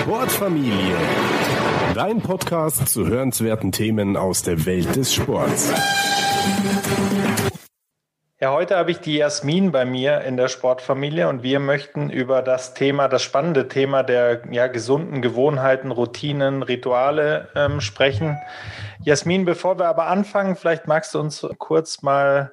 Sportfamilie. Dein Podcast zu hörenswerten Themen aus der Welt des Sports. Ja, heute habe ich die Jasmin bei mir in der Sportfamilie und wir möchten über das Thema, das spannende Thema der ja, gesunden Gewohnheiten, Routinen, Rituale ähm, sprechen. Jasmin, bevor wir aber anfangen, vielleicht magst du uns kurz mal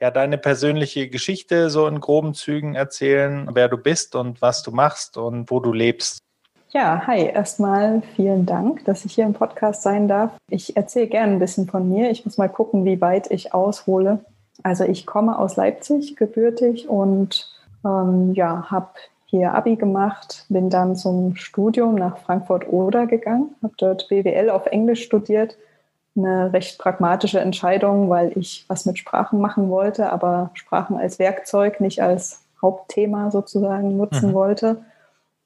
ja, deine persönliche Geschichte so in groben Zügen erzählen, wer du bist und was du machst und wo du lebst. Ja, hi, erstmal vielen Dank, dass ich hier im Podcast sein darf. Ich erzähle gerne ein bisschen von mir. Ich muss mal gucken, wie weit ich aushole. Also ich komme aus Leipzig gebürtig und ähm, ja, habe hier Abi gemacht, bin dann zum Studium nach Frankfurt-Oder gegangen, habe dort BWL auf Englisch studiert eine recht pragmatische Entscheidung, weil ich was mit Sprachen machen wollte, aber Sprachen als Werkzeug, nicht als Hauptthema sozusagen nutzen mhm. wollte.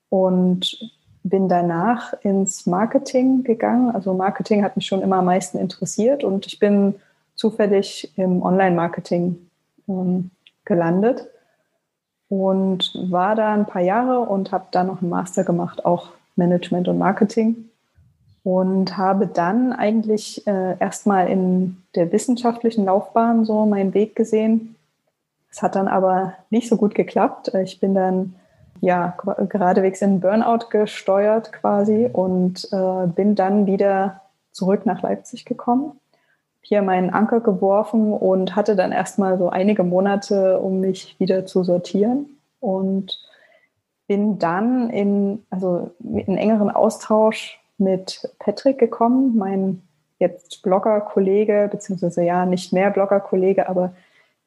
Und bin danach ins Marketing gegangen. Also Marketing hat mich schon immer am meisten interessiert und ich bin zufällig im Online-Marketing ähm, gelandet und war da ein paar Jahre und habe dann noch einen Master gemacht, auch Management und Marketing und habe dann eigentlich äh, erstmal in der wissenschaftlichen Laufbahn so meinen Weg gesehen. Es hat dann aber nicht so gut geklappt. Ich bin dann ja geradewegs in Burnout gesteuert quasi und äh, bin dann wieder zurück nach Leipzig gekommen. Hier meinen Anker geworfen und hatte dann erstmal so einige Monate, um mich wieder zu sortieren und bin dann in, also in engeren Austausch mit Patrick gekommen, mein jetzt Blogger-Kollege, beziehungsweise ja, nicht mehr Blogger-Kollege, aber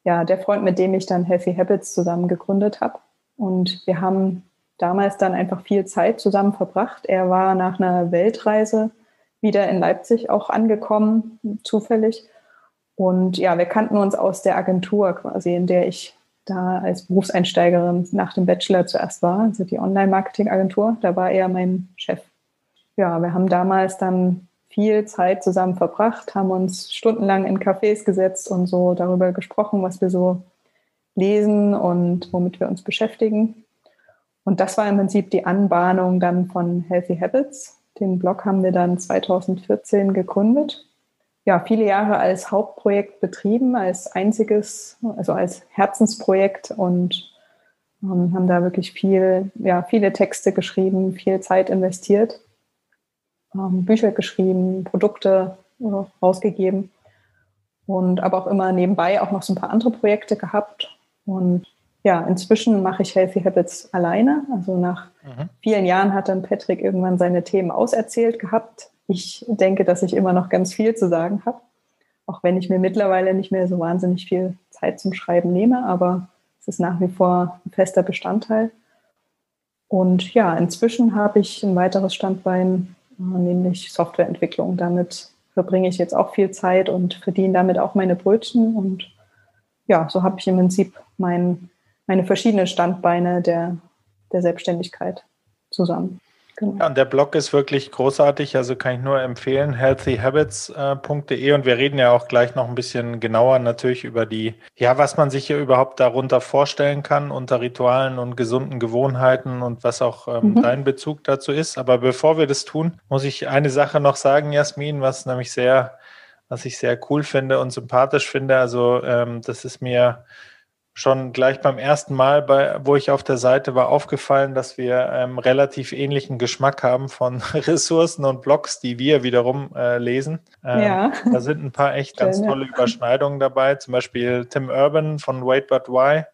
ja, der Freund, mit dem ich dann Healthy Habits zusammen gegründet habe. Und wir haben damals dann einfach viel Zeit zusammen verbracht. Er war nach einer Weltreise wieder in Leipzig auch angekommen, zufällig. Und ja, wir kannten uns aus der Agentur quasi, in der ich da als Berufseinsteigerin nach dem Bachelor zuerst war, also die Online-Marketing-Agentur. Da war er mein Chef ja, wir haben damals dann viel Zeit zusammen verbracht, haben uns stundenlang in Cafés gesetzt und so darüber gesprochen, was wir so lesen und womit wir uns beschäftigen. Und das war im Prinzip die Anbahnung dann von Healthy Habits. Den Blog haben wir dann 2014 gegründet. Ja, viele Jahre als Hauptprojekt betrieben, als einziges, also als Herzensprojekt und ähm, haben da wirklich viel, ja, viele Texte geschrieben, viel Zeit investiert ähm, Bücher geschrieben, Produkte äh, rausgegeben und aber auch immer nebenbei auch noch so ein paar andere Projekte gehabt. Und ja, inzwischen mache ich Healthy Habits alleine. Also nach mhm. vielen Jahren hat dann Patrick irgendwann seine Themen auserzählt gehabt. Ich denke, dass ich immer noch ganz viel zu sagen habe, auch wenn ich mir mittlerweile nicht mehr so wahnsinnig viel Zeit zum Schreiben nehme, aber es ist nach wie vor ein fester Bestandteil. Und ja, inzwischen habe ich ein weiteres Standbein nämlich Softwareentwicklung. Damit verbringe ich jetzt auch viel Zeit und verdiene damit auch meine Brötchen. Und ja, so habe ich im Prinzip mein, meine verschiedenen Standbeine der, der Selbstständigkeit zusammen. Genau. Ja, und der Blog ist wirklich großartig, also kann ich nur empfehlen, healthyhabits.de und wir reden ja auch gleich noch ein bisschen genauer natürlich über die, ja, was man sich hier überhaupt darunter vorstellen kann unter Ritualen und gesunden Gewohnheiten und was auch ähm, mhm. dein Bezug dazu ist. Aber bevor wir das tun, muss ich eine Sache noch sagen, Jasmin, was nämlich sehr, was ich sehr cool finde und sympathisch finde. Also ähm, das ist mir schon gleich beim ersten Mal, bei, wo ich auf der Seite war, aufgefallen, dass wir ähm, relativ ähnlichen Geschmack haben von Ressourcen und Blogs, die wir wiederum äh, lesen. Ähm, ja. Da sind ein paar echt ganz Schön, tolle ja. Überschneidungen dabei. Zum Beispiel Tim Urban von Wait But Why,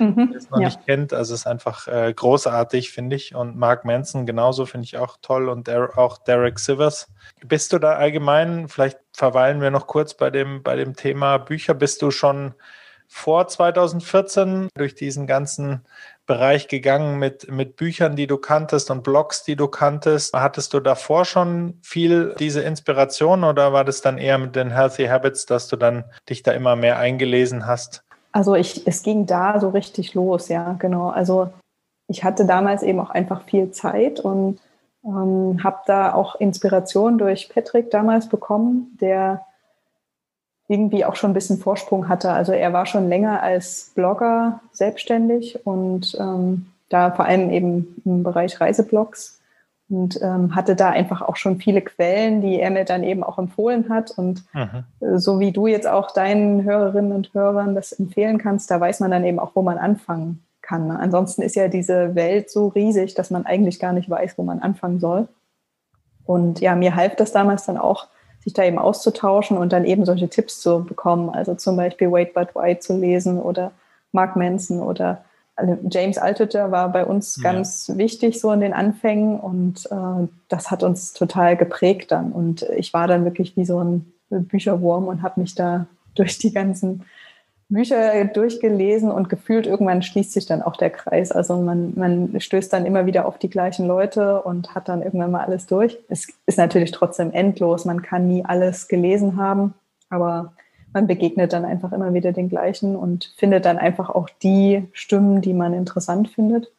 mhm, der es noch ja. nicht kennt. Also ist einfach äh, großartig, finde ich. Und Mark Manson genauso finde ich auch toll und der, auch Derek Sivers. Bist du da allgemein, vielleicht verweilen wir noch kurz bei dem, bei dem Thema Bücher, bist du schon vor 2014 durch diesen ganzen Bereich gegangen mit, mit Büchern, die du kanntest und Blogs, die du kanntest. Hattest du davor schon viel diese Inspiration oder war das dann eher mit den Healthy Habits, dass du dann dich da immer mehr eingelesen hast? Also ich, es ging da so richtig los, ja, genau. Also ich hatte damals eben auch einfach viel Zeit und ähm, habe da auch Inspiration durch Patrick damals bekommen, der irgendwie auch schon ein bisschen Vorsprung hatte. Also er war schon länger als Blogger selbstständig und ähm, da vor allem eben im Bereich Reiseblogs und ähm, hatte da einfach auch schon viele Quellen, die er mir dann eben auch empfohlen hat. Und mhm. Äh, so wie du jetzt auch deinen Hörerinnen und Hörern das empfehlen kannst, da weiß man dann eben auch, wo man anfangen kann. Ne? Ansonsten ist ja diese Welt so riesig, dass man eigentlich gar nicht weiß, wo man anfangen soll. Und ja, mir half das damals dann auch, sich da eben auszutauschen und dann eben solche Tipps zu bekommen. Also zum Beispiel Wait But Why zu lesen oder Mark Manson oder also James Altucher war bei uns ganz ja. wichtig so in den Anfängen und äh, das hat uns total geprägt dann. Und ich war dann wirklich wie so ein Bücherwurm und habe mich da durch die ganzen Bücher durchgelesen und gefühlt irgendwann schließt sich dann auch der Kreis. Also man, man stößt dann immer wieder auf die gleichen Leute und hat dann irgendwann mal alles durch. Es ist natürlich trotzdem endlos. Man kann nie alles gelesen haben, aber man begegnet dann einfach immer wieder den gleichen und findet dann einfach auch die Stimmen, die man interessant findet.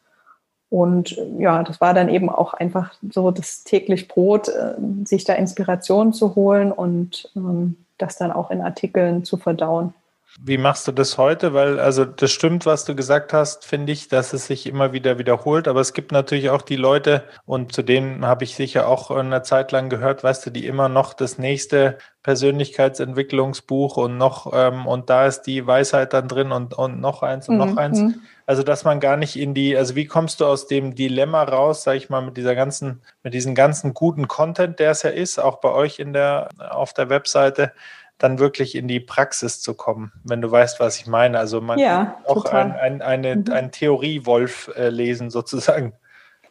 Und ja, das war dann eben auch einfach so das täglich Brot, äh, sich da Inspiration zu holen und ähm, das dann auch in Artikeln zu verdauen. Wie machst du das heute? Weil, also, das stimmt, was du gesagt hast, finde ich, dass es sich immer wieder wiederholt. Aber es gibt natürlich auch die Leute, und zu denen habe ich sicher auch eine Zeit lang gehört, weißt du, die immer noch das nächste Persönlichkeitsentwicklungsbuch und noch, ähm, und da ist die Weisheit dann drin und, und noch eins und mhm. noch eins. Mhm. Also, dass man gar nicht in die, also wie kommst du aus dem Dilemma raus, sag ich mal, mit dieser ganzen, mit diesem ganzen guten Content, der es ja ist, auch bei euch in der, auf der Webseite, dann wirklich in die Praxis zu kommen, wenn du weißt, was ich meine. Also man ja, kann auch ein, ein, eine, mhm. einen Theoriewolf äh, lesen sozusagen.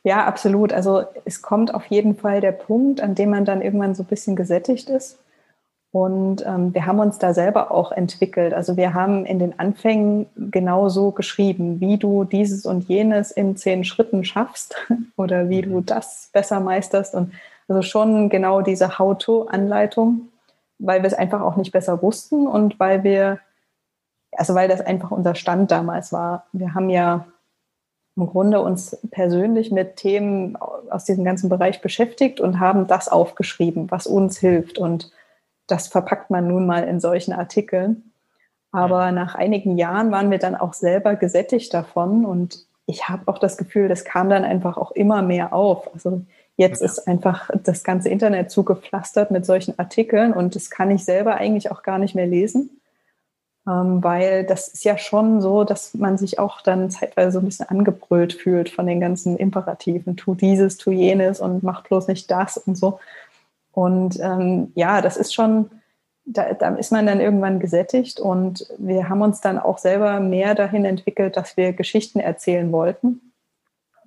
Ja, absolut. Also es kommt auf jeden Fall der Punkt, an dem man dann irgendwann so ein bisschen gesättigt ist. Und ähm, wir haben uns da selber auch entwickelt. Also wir haben in den Anfängen genau so geschrieben, wie du dieses und jenes in zehn Schritten schaffst oder wie du mhm. das besser meisterst. Und also schon genau diese How-to-Anleitung weil wir es einfach auch nicht besser wussten und weil wir, also weil das einfach unser Stand damals war. Wir haben ja im Grunde uns persönlich mit Themen aus diesem ganzen Bereich beschäftigt und haben das aufgeschrieben, was uns hilft. Und das verpackt man nun mal in solchen Artikeln. Aber nach einigen Jahren waren wir dann auch selber gesättigt davon und ich habe auch das Gefühl, das kam dann einfach auch immer mehr auf. Also Jetzt ist einfach das ganze Internet zugepflastert mit solchen Artikeln und das kann ich selber eigentlich auch gar nicht mehr lesen, ähm, weil das ist ja schon so, dass man sich auch dann zeitweise so ein bisschen angebrüllt fühlt von den ganzen Imperativen. Tu dieses, tu jenes und mach bloß nicht das und so. Und ähm, ja, das ist schon, da, da ist man dann irgendwann gesättigt und wir haben uns dann auch selber mehr dahin entwickelt, dass wir Geschichten erzählen wollten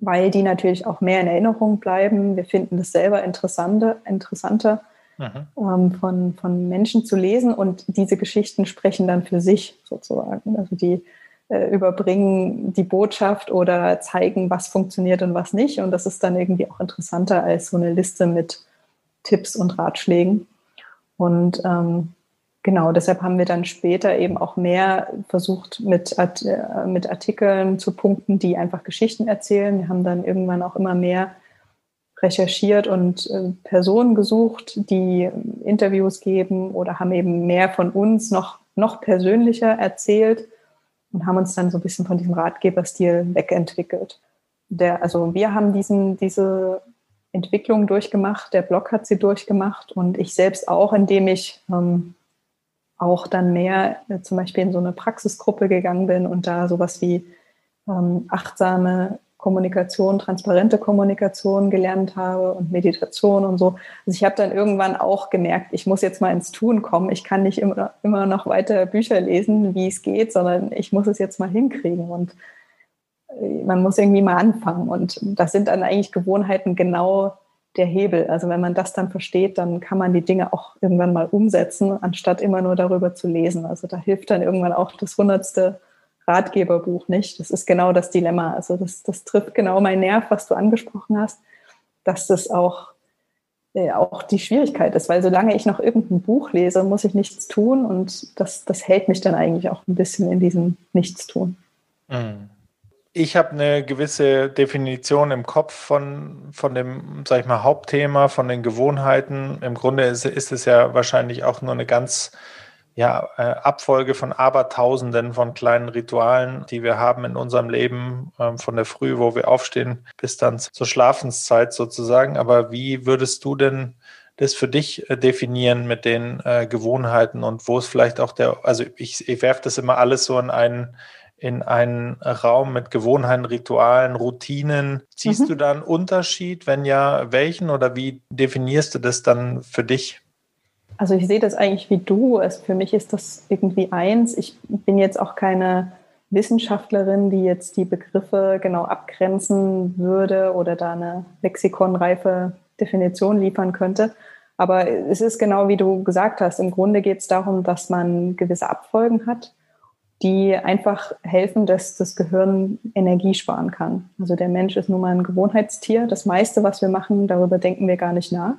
weil die natürlich auch mehr in Erinnerung bleiben. Wir finden das selber interessante, interessanter mhm. ähm, von, von Menschen zu lesen und diese Geschichten sprechen dann für sich sozusagen. Also die äh, überbringen die Botschaft oder zeigen, was funktioniert und was nicht. Und das ist dann irgendwie auch interessanter als so eine Liste mit Tipps und Ratschlägen. Und ähm, Genau, deshalb haben wir dann später eben auch mehr versucht, mit, äh, mit Artikeln zu punkten, die einfach Geschichten erzählen. Wir haben dann irgendwann auch immer mehr recherchiert und äh, Personen gesucht, die Interviews geben oder haben eben mehr von uns noch, noch persönlicher erzählt und haben uns dann so ein bisschen von diesem Ratgeberstil wegentwickelt. Der, also wir haben diesen, diese Entwicklung durchgemacht, der Blog hat sie durchgemacht und ich selbst auch, indem ich ähm, auch dann mehr äh, zum Beispiel in so eine Praxisgruppe gegangen bin und da sowas wie ähm, achtsame Kommunikation, transparente Kommunikation gelernt habe und Meditation und so. Also ich habe dann irgendwann auch gemerkt, ich muss jetzt mal ins Tun kommen. Ich kann nicht immer, immer noch weiter Bücher lesen, wie es geht, sondern ich muss es jetzt mal hinkriegen und äh, man muss irgendwie mal anfangen. Und das sind dann eigentlich Gewohnheiten genau der Hebel. Also wenn man das dann versteht, dann kann man die Dinge auch irgendwann mal umsetzen, anstatt immer nur darüber zu lesen. Also da hilft dann irgendwann auch das hundertste Ratgeberbuch nicht. Das ist genau das Dilemma. Also das, das trifft genau mein Nerv, was du angesprochen hast, dass das auch, äh, auch die Schwierigkeit ist, weil solange ich noch irgendein Buch lese, muss ich nichts tun und das, das hält mich dann eigentlich auch ein bisschen in diesem Nichtstun. Mhm ich habe eine gewisse Definition im Kopf von, von dem, sag ich mal, Hauptthema, von den Gewohnheiten. Im Grunde ist, ist es ja wahrscheinlich auch nur eine ganz ja, äh, Abfolge von Abertausenden von kleinen Ritualen, die wir haben in unserem Leben, äh, von der Früh, wo wir aufstehen, bis dann zur Schlafenszeit sozusagen. Aber wie würdest du denn das für dich äh, definieren mit den äh, Gewohnheiten und wo es vielleicht auch der, also ich, ich werfe das immer alles so in einen in einen Raum mit Gewohnheiten, Ritualen, Routinen. Ziehst mhm. du da einen Unterschied? Wenn ja, welchen oder wie definierst du das dann für dich? Also ich sehe das eigentlich wie du. Es, für mich ist das irgendwie eins. Ich bin jetzt auch keine Wissenschaftlerin, die jetzt die Begriffe genau abgrenzen würde oder da eine lexikonreife Definition liefern könnte. Aber es ist genau wie du gesagt hast. Im Grunde geht es darum, dass man gewisse Abfolgen hat die einfach helfen, dass das Gehirn Energie sparen kann. Also der Mensch ist nun mal ein Gewohnheitstier. Das meiste, was wir machen, darüber denken wir gar nicht nach.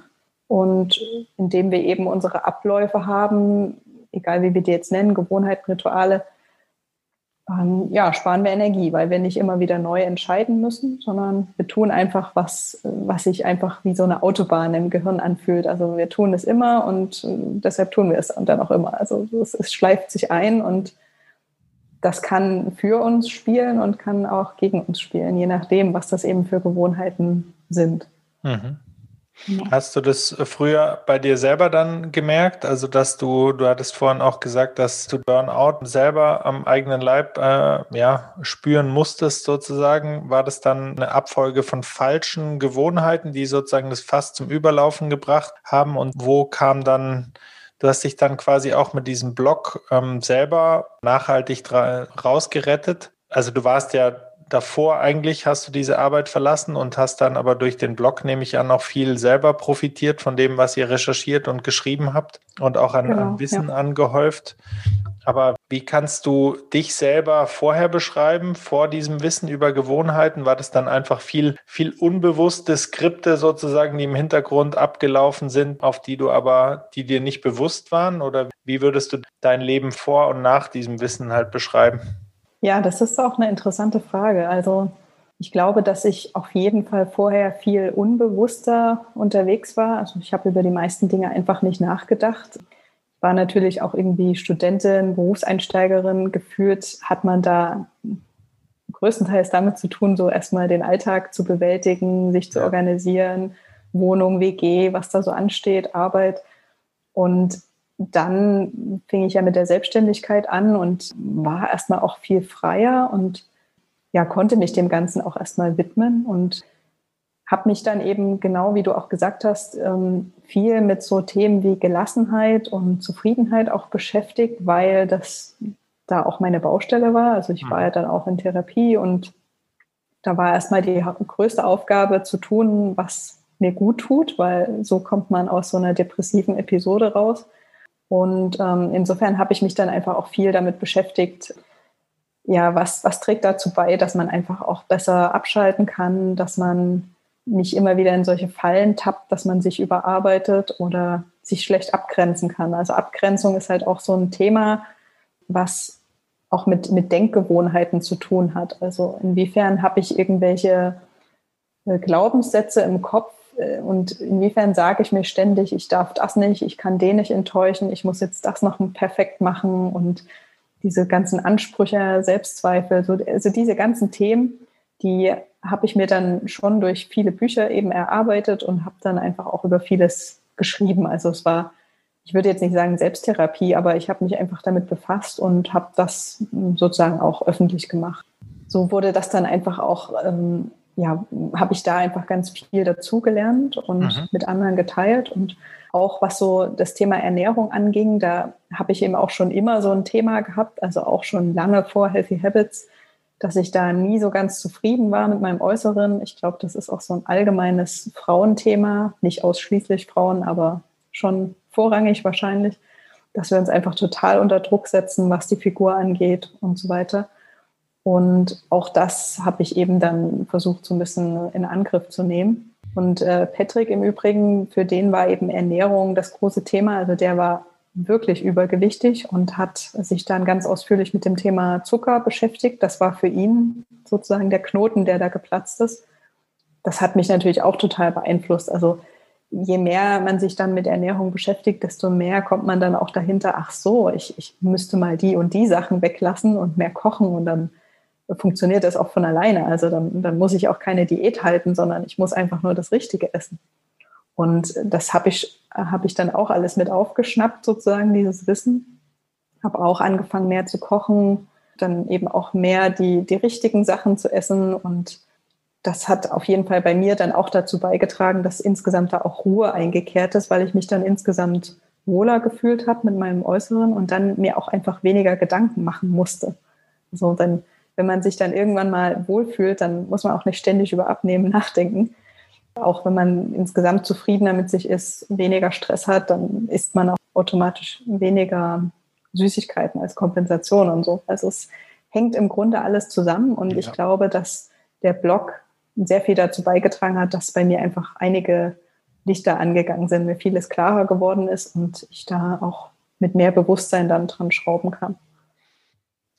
Und indem wir eben unsere Abläufe haben, egal wie wir die jetzt nennen, Gewohnheiten, Rituale, ähm, ja, sparen wir Energie, weil wir nicht immer wieder neu entscheiden müssen, sondern wir tun einfach was, was sich einfach wie so eine Autobahn im Gehirn anfühlt. Also wir tun es immer und äh, deshalb tun wir es dann auch immer. Also es, es schleift sich ein und das kann für uns spielen und kann auch gegen uns spielen, je nachdem, was das eben für Gewohnheiten sind. Mhm. Hast du das früher bei dir selber dann gemerkt? Also, dass du, du hattest vorhin auch gesagt, dass du Burnout selber am eigenen Leib äh, ja, spüren musstest, sozusagen. War das dann eine Abfolge von falschen Gewohnheiten, die sozusagen das Fass zum Überlaufen gebracht haben? Und wo kam dann Du hast dich dann quasi auch mit diesem Blog ähm, selber nachhaltig rausgerettet. Also du warst ja davor eigentlich, hast du diese Arbeit verlassen und hast dann aber durch den Blog, nehme ich an, auch viel selber profitiert von dem, was ihr recherchiert und geschrieben habt und auch an, genau, an Wissen ja. angehäuft. Aber wie kannst du dich selber vorher beschreiben, vor diesem Wissen über Gewohnheiten? War das dann einfach viel, viel unbewusste Skripte sozusagen, die im Hintergrund abgelaufen sind, auf die du aber, die dir nicht bewusst waren? Oder wie würdest du dein Leben vor und nach diesem Wissen halt beschreiben? Ja, das ist auch eine interessante Frage. Also ich glaube, dass ich auf jeden Fall vorher viel unbewusster unterwegs war. Also ich habe über die meisten Dinge einfach nicht nachgedacht war natürlich auch irgendwie Studentin, Berufseinsteigerin. Gefühlt hat man da größtenteils damit zu tun, so erstmal den Alltag zu bewältigen, sich zu organisieren, Wohnung, WG, was da so ansteht, Arbeit. Und dann fing ich ja mit der Selbstständigkeit an und war erstmal auch viel freier und ja, konnte mich dem Ganzen auch erstmal widmen und habe mich dann eben genau wie du auch gesagt hast, ähm, viel mit so Themen wie Gelassenheit und Zufriedenheit auch beschäftigt, weil das da auch meine Baustelle war. Also ich war ja dann auch in Therapie und da war erstmal die größte Aufgabe zu tun, was mir gut tut, weil so kommt man aus so einer depressiven Episode raus. Und ähm, insofern habe ich mich dann einfach auch viel damit beschäftigt, ja, was, was trägt dazu bei, dass man einfach auch besser abschalten kann, dass man nicht immer wieder in solche Fallen tappt, dass man sich überarbeitet oder sich schlecht abgrenzen kann. Also Abgrenzung ist halt auch so ein Thema, was auch mit, mit Denkgewohnheiten zu tun hat. Also inwiefern habe ich irgendwelche äh, Glaubenssätze im Kopf äh, und inwiefern sage ich mir ständig, ich darf das nicht, ich kann den nicht enttäuschen, ich muss jetzt das noch perfekt machen und diese ganzen Ansprüche, Selbstzweifel, so, also diese ganzen Themen, die habe ich mir dann schon durch viele Bücher eben erarbeitet und habe dann einfach auch über vieles geschrieben. Also es war, ich würde jetzt nicht sagen Selbsttherapie, aber ich habe mich einfach damit befasst und habe das sozusagen auch öffentlich gemacht. So wurde das dann einfach auch, ähm, ja, habe ich da einfach ganz viel dazugelernt und mhm. mit anderen geteilt und auch was so das Thema Ernährung anging, da habe ich eben auch schon immer so ein Thema gehabt, also auch schon lange vor Healthy Habits dass ich da nie so ganz zufrieden war mit meinem Äußeren. Ich glaube, das ist auch so ein allgemeines Frauenthema, nicht ausschließlich Frauen, aber schon vorrangig wahrscheinlich, dass wir uns einfach total unter Druck setzen, was die Figur angeht und so weiter. Und auch das habe ich eben dann versucht, so ein bisschen in Angriff zu nehmen. Und äh, Patrick im Übrigen, für den war eben Ernährung das große Thema. Also der war wirklich übergewichtig und hat sich dann ganz ausführlich mit dem Thema Zucker beschäftigt. Das war für ihn sozusagen der Knoten, der da geplatzt ist. Das hat mich natürlich auch total beeinflusst. Also je mehr man sich dann mit Ernährung beschäftigt, desto mehr kommt man dann auch dahinter, ach so, ich, ich müsste mal die und die Sachen weglassen und mehr kochen und dann funktioniert das auch von alleine. Also dann, dann muss ich auch keine Diät halten, sondern ich muss einfach nur das Richtige essen. Und das habe ich, hab ich dann auch alles mit aufgeschnappt, sozusagen, dieses Wissen. Habe auch angefangen, mehr zu kochen, dann eben auch mehr die, die richtigen Sachen zu essen. Und das hat auf jeden Fall bei mir dann auch dazu beigetragen, dass insgesamt da auch Ruhe eingekehrt ist, weil ich mich dann insgesamt wohler gefühlt habe mit meinem Äußeren und dann mir auch einfach weniger Gedanken machen musste. So, dann, wenn man sich dann irgendwann mal wohlfühlt, dann muss man auch nicht ständig über Abnehmen nachdenken, auch wenn man insgesamt zufriedener mit sich ist, weniger Stress hat, dann isst man auch automatisch weniger Süßigkeiten als Kompensation und so. Also es hängt im Grunde alles zusammen und ja. ich glaube, dass der Blog sehr viel dazu beigetragen hat, dass bei mir einfach einige Lichter angegangen sind, mir vieles klarer geworden ist und ich da auch mit mehr Bewusstsein dann dran schrauben kann.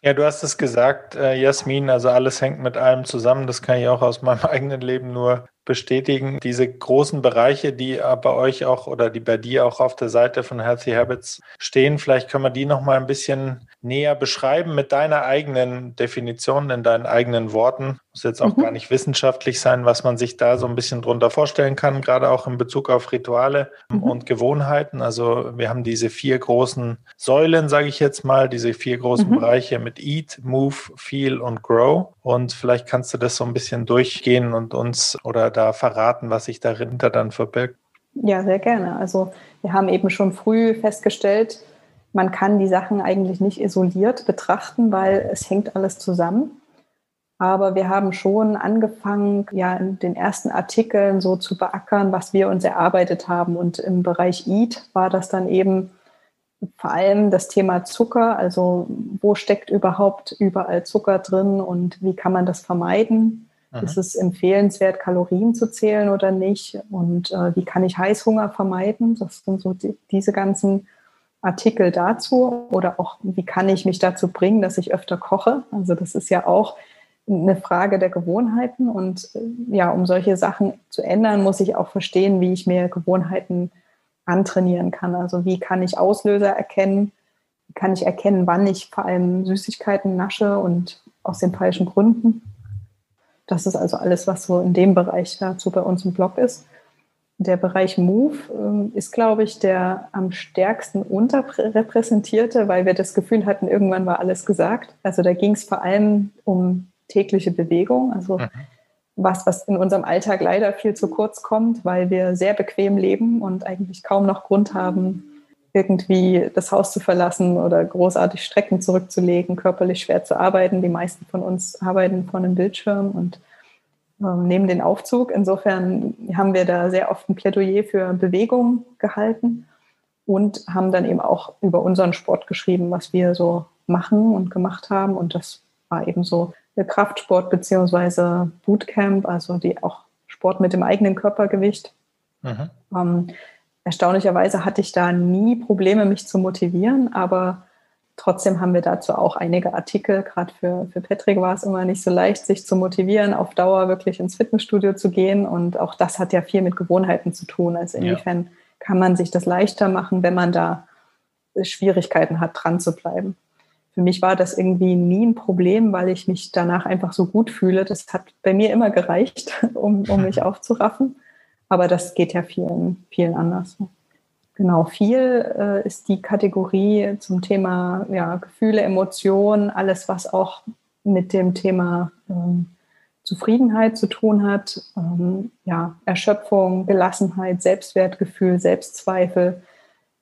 Ja, du hast es gesagt, äh, Jasmin, also alles hängt mit allem zusammen. Das kann ich auch aus meinem eigenen Leben nur bestätigen. Diese großen Bereiche, die bei euch auch oder die bei dir auch auf der Seite von Healthy Habits stehen, vielleicht können wir die noch mal ein bisschen näher beschreiben mit deiner eigenen Definition, in deinen eigenen Worten. Muss jetzt auch mhm. gar nicht wissenschaftlich sein, was man sich da so ein bisschen drunter vorstellen kann, gerade auch in Bezug auf Rituale mhm. und Gewohnheiten. Also wir haben diese vier großen Säulen, sage ich jetzt mal, diese vier großen mhm. Bereiche mit Eat, Move, Feel und Grow. Und vielleicht kannst du das so ein bisschen durchgehen und uns oder da verraten, was sich dahinter dann verbirgt. Ja, sehr gerne. Also wir haben eben schon früh festgestellt, man kann die Sachen eigentlich nicht isoliert betrachten, weil es hängt alles zusammen. Aber wir haben schon angefangen, ja, in den ersten Artikeln so zu beackern, was wir uns erarbeitet haben. Und im Bereich Eat war das dann eben vor allem das Thema Zucker. Also, wo steckt überhaupt überall Zucker drin und wie kann man das vermeiden? Aha. Ist es empfehlenswert, Kalorien zu zählen oder nicht? Und äh, wie kann ich Heißhunger vermeiden? Das sind so die, diese ganzen Artikel dazu oder auch, wie kann ich mich dazu bringen, dass ich öfter koche? Also das ist ja auch eine Frage der Gewohnheiten und äh, ja, um solche Sachen zu ändern, muss ich auch verstehen, wie ich mir Gewohnheiten antrainieren kann. Also wie kann ich Auslöser erkennen? Wie kann ich erkennen, wann ich vor allem Süßigkeiten nasche und aus den falschen Gründen? Das ist also alles, was so in dem Bereich dazu bei uns im Blog ist. Der Bereich Move äh, ist, glaube ich, der am stärksten unterrepräsentierte, weil wir das Gefühl hatten, irgendwann war alles gesagt. Also da ging es vor allem um tägliche Bewegung, also mhm. was, was in unserem Alltag leider viel zu kurz kommt, weil wir sehr bequem leben und eigentlich kaum noch Grund haben, irgendwie das Haus zu verlassen oder großartig Strecken zurückzulegen, körperlich schwer zu arbeiten. Die meisten von uns arbeiten vor einem Bildschirm und ähm, neben den Aufzug. Insofern haben wir da sehr oft ein Plädoyer für Bewegung gehalten und haben dann eben auch über unseren Sport geschrieben, was wir so machen und gemacht haben. Und das war eben so der Kraftsport beziehungsweise Bootcamp, also die auch Sport mit dem eigenen Körpergewicht. Mhm. Ähm, erstaunlicherweise hatte ich da nie Probleme, mich zu motivieren, aber Trotzdem haben wir dazu auch einige Artikel. Gerade für, für Patrick war es immer nicht so leicht, sich zu motivieren, auf Dauer wirklich ins Fitnessstudio zu gehen. Und auch das hat ja viel mit Gewohnheiten zu tun. Also inwiefern ja. kann man sich das leichter machen, wenn man da Schwierigkeiten hat, dran zu bleiben. Für mich war das irgendwie nie ein Problem, weil ich mich danach einfach so gut fühle. Das hat bei mir immer gereicht, um, um mich aufzuraffen. Aber das geht ja vielen, vielen anders. Genau, viel äh, ist die Kategorie zum Thema ja, Gefühle, Emotionen, alles, was auch mit dem Thema ähm, Zufriedenheit zu tun hat, ähm, ja, Erschöpfung, Gelassenheit, Selbstwertgefühl, Selbstzweifel.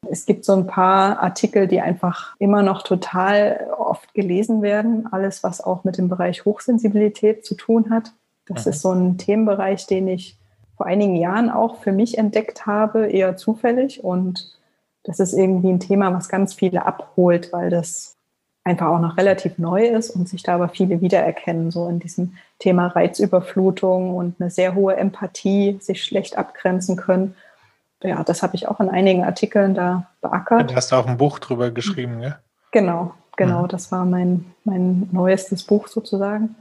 Es gibt so ein paar Artikel, die einfach immer noch total oft gelesen werden. Alles, was auch mit dem Bereich Hochsensibilität zu tun hat. Das mhm. ist so ein Themenbereich, den ich vor einigen Jahren auch für mich entdeckt habe, eher zufällig. Und das ist irgendwie ein Thema, was ganz viele abholt, weil das einfach auch noch relativ neu ist und sich da aber viele wiedererkennen, so in diesem Thema Reizüberflutung und eine sehr hohe Empathie, sich schlecht abgrenzen können. Ja, das habe ich auch in einigen Artikeln da beackert. Du hast auch ein Buch drüber geschrieben, ja? Genau, genau. Mhm. Das war mein, mein neuestes Buch sozusagen.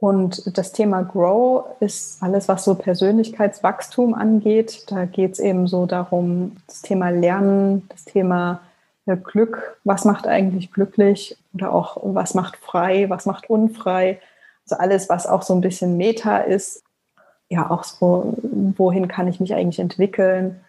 Und das Thema Grow ist alles, was so Persönlichkeitswachstum angeht. Da geht es eben so darum, das Thema Lernen, das Thema Glück, was macht eigentlich glücklich oder auch was macht frei, was macht unfrei. Also alles, was auch so ein bisschen Meta ist. Ja, auch so, wohin kann ich mich eigentlich entwickeln?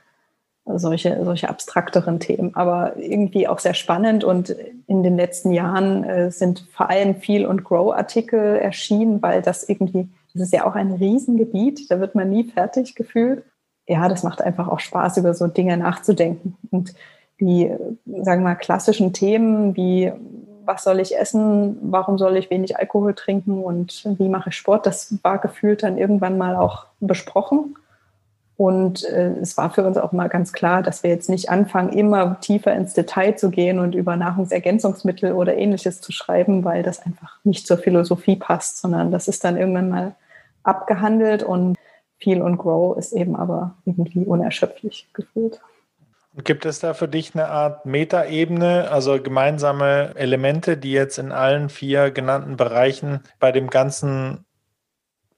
Solche, solche abstrakteren Themen, aber irgendwie auch sehr spannend. Und in den letzten Jahren äh, sind vor allem viel und Grow-Artikel erschienen, weil das irgendwie, das ist ja auch ein Riesengebiet, da wird man nie fertig gefühlt. Ja, das macht einfach auch Spaß, über so Dinge nachzudenken. Und die, sagen wir mal, klassischen Themen wie was soll ich essen, warum soll ich wenig Alkohol trinken und wie mache ich Sport, das war gefühlt dann irgendwann mal auch besprochen. Und äh, es war für uns auch mal ganz klar, dass wir jetzt nicht anfangen, immer tiefer ins Detail zu gehen und über Nahrungsergänzungsmittel oder ähnliches zu schreiben, weil das einfach nicht zur Philosophie passt, sondern das ist dann irgendwann mal abgehandelt und Feel und Grow ist eben aber irgendwie unerschöpflich gefühlt. Gibt es da für dich eine Art Metaebene, also gemeinsame Elemente, die jetzt in allen vier genannten Bereichen bei dem ganzen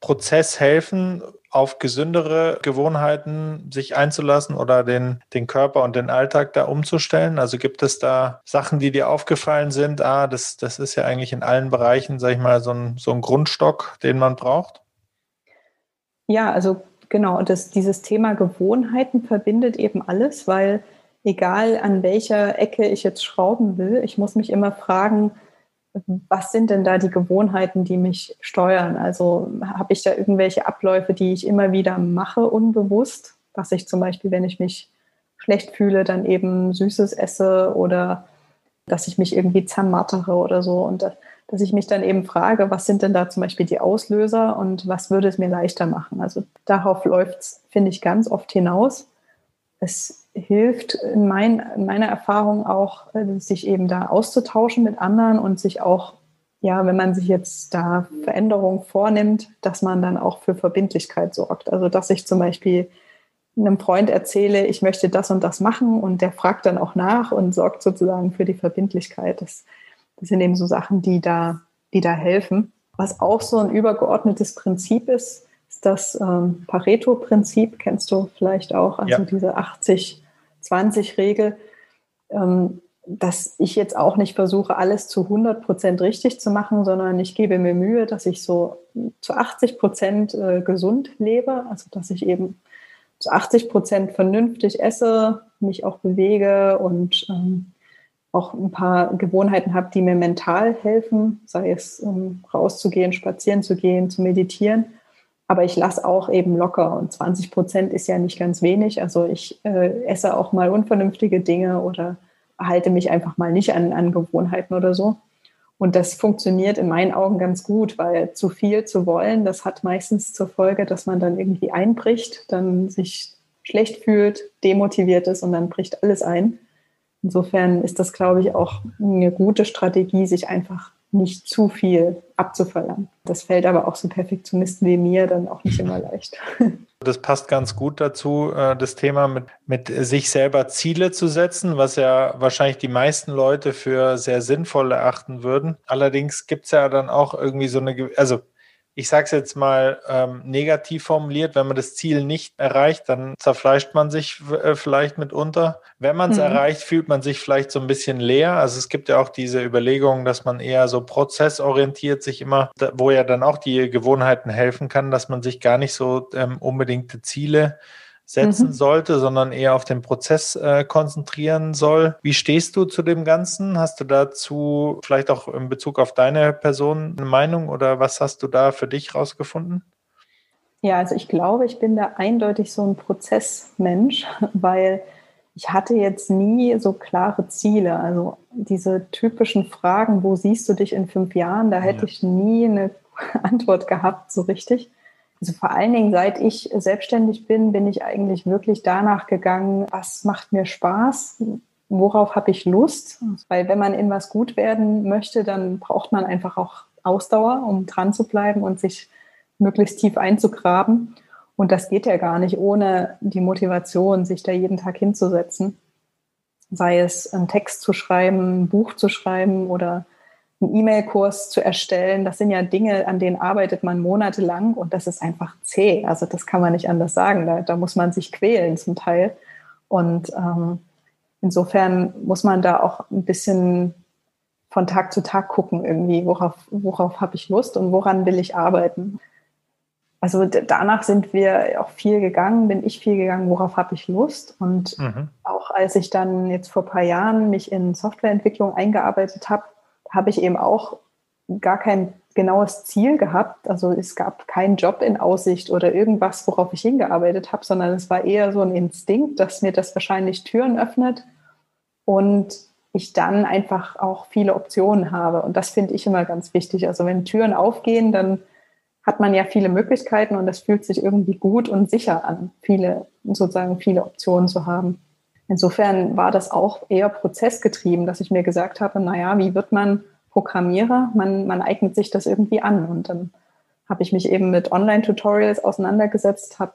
Prozess helfen, auf gesündere Gewohnheiten sich einzulassen oder den, den Körper und den Alltag da umzustellen? Also gibt es da Sachen, die dir aufgefallen sind? Ah, das, das ist ja eigentlich in allen Bereichen, sag ich mal, so ein, so ein Grundstock, den man braucht? Ja, also genau, das, dieses Thema Gewohnheiten verbindet eben alles, weil egal an welcher Ecke ich jetzt schrauben will, ich muss mich immer fragen, was sind denn da die Gewohnheiten, die mich steuern? Also habe ich da irgendwelche Abläufe, die ich immer wieder mache, unbewusst, dass ich zum Beispiel, wenn ich mich schlecht fühle, dann eben Süßes esse oder dass ich mich irgendwie zermattere oder so und dass ich mich dann eben frage, was sind denn da zum Beispiel die Auslöser und was würde es mir leichter machen? Also darauf läuft es, finde ich, ganz oft hinaus. Es hilft in, mein, in meiner Erfahrung auch, äh, sich eben da auszutauschen mit anderen und sich auch, ja, wenn man sich jetzt da Veränderungen vornimmt, dass man dann auch für Verbindlichkeit sorgt. Also dass ich zum Beispiel einem Freund erzähle, ich möchte das und das machen und der fragt dann auch nach und sorgt sozusagen für die Verbindlichkeit. Das, das sind eben so Sachen, die da, die da helfen. Was auch so ein übergeordnetes Prinzip ist, ist das ähm, Pareto-Prinzip, kennst du vielleicht auch, also ja. diese 80 20-Regel, ähm, dass ich jetzt auch nicht versuche, alles zu 100 Prozent richtig zu machen, sondern ich gebe mir Mühe, dass ich so zu 80 Prozent äh, gesund lebe, also dass ich eben zu 80 Prozent vernünftig esse, mich auch bewege und ähm, auch ein paar Gewohnheiten habe, die mir mental helfen, sei es um, rauszugehen, spazieren zu gehen, zu meditieren. Aber ich lasse auch eben locker und 20 Prozent ist ja nicht ganz wenig. Also ich äh, esse auch mal unvernünftige Dinge oder halte mich einfach mal nicht an, an Gewohnheiten oder so. Und das funktioniert in meinen Augen ganz gut, weil zu viel zu wollen, das hat meistens zur Folge, dass man dann irgendwie einbricht, dann sich schlecht fühlt, demotiviert ist und dann bricht alles ein. Insofern ist das, glaube ich, auch eine gute Strategie, sich einfach nicht zu viel abzuverlangen. Das fällt aber auch so Perfektionisten wie mir dann auch nicht immer leicht. Das passt ganz gut dazu, äh, das Thema mit, mit sich selber Ziele zu setzen, was ja wahrscheinlich die meisten Leute für sehr sinnvoll erachten würden. Allerdings gibt es ja dann auch irgendwie so eine, also ich sage es jetzt mal ähm, negativ formuliert, wenn man das Ziel nicht erreicht, dann zerfleischt man sich äh, vielleicht mitunter. Wenn man es mhm. erreicht, fühlt man sich vielleicht so ein bisschen leer. Also es gibt ja auch diese Überlegungen, dass man eher so prozessorientiert sich immer, wo ja dann auch die Gewohnheiten helfen kann, dass man sich gar nicht so ähm, unbedingte Ziele setzen mhm. sollte, sondern eher auf den Prozess äh, konzentrieren soll. Wie stehst du zu dem Ganzen? Hast du dazu vielleicht auch in Bezug auf deine Person eine Meinung oder was hast du da für dich rausgefunden? Ja, also ich glaube, ich bin da eindeutig so ein Prozessmensch, weil ich hatte jetzt nie so klare Ziele. Also diese typischen Fragen, wo siehst du dich in fünf Jahren, da hätte ja. ich nie eine Antwort gehabt, so richtig. Also vor allen Dingen, seit ich selbstständig bin, bin ich eigentlich wirklich danach gegangen, was macht mir Spaß, worauf habe ich Lust. Weil wenn man in was gut werden möchte, dann braucht man einfach auch Ausdauer, um dran zu bleiben und sich möglichst tief einzugraben. Und das geht ja gar nicht ohne die Motivation, sich da jeden Tag hinzusetzen. Sei es einen Text zu schreiben, ein Buch zu schreiben oder einen E-Mail-Kurs zu erstellen. Das sind ja Dinge, an denen arbeitet man monatelang und das ist einfach zäh. Also das kann man nicht anders sagen. Da, da muss man sich quälen zum Teil. Und ähm, insofern muss man da auch ein bisschen von Tag zu Tag gucken, irgendwie, worauf, worauf habe ich Lust und woran will ich arbeiten. Also danach sind wir auch viel gegangen, bin ich viel gegangen, worauf habe ich Lust. Und mhm. auch als ich dann jetzt vor ein paar Jahren mich in Softwareentwicklung eingearbeitet habe, habe ich eben auch gar kein genaues Ziel gehabt. Also es gab keinen Job in Aussicht oder irgendwas, worauf ich hingearbeitet habe, sondern es war eher so ein Instinkt, dass mir das wahrscheinlich Türen öffnet und ich dann einfach auch viele Optionen habe. Und das finde ich immer ganz wichtig. Also wenn Türen aufgehen, dann hat man ja viele Möglichkeiten und es fühlt sich irgendwie gut und sicher an, viele, sozusagen viele Optionen zu haben. Insofern war das auch eher prozessgetrieben, dass ich mir gesagt habe, naja, wie wird man Programmierer? Man, man eignet sich das irgendwie an. Und dann habe ich mich eben mit Online-Tutorials auseinandergesetzt, habe,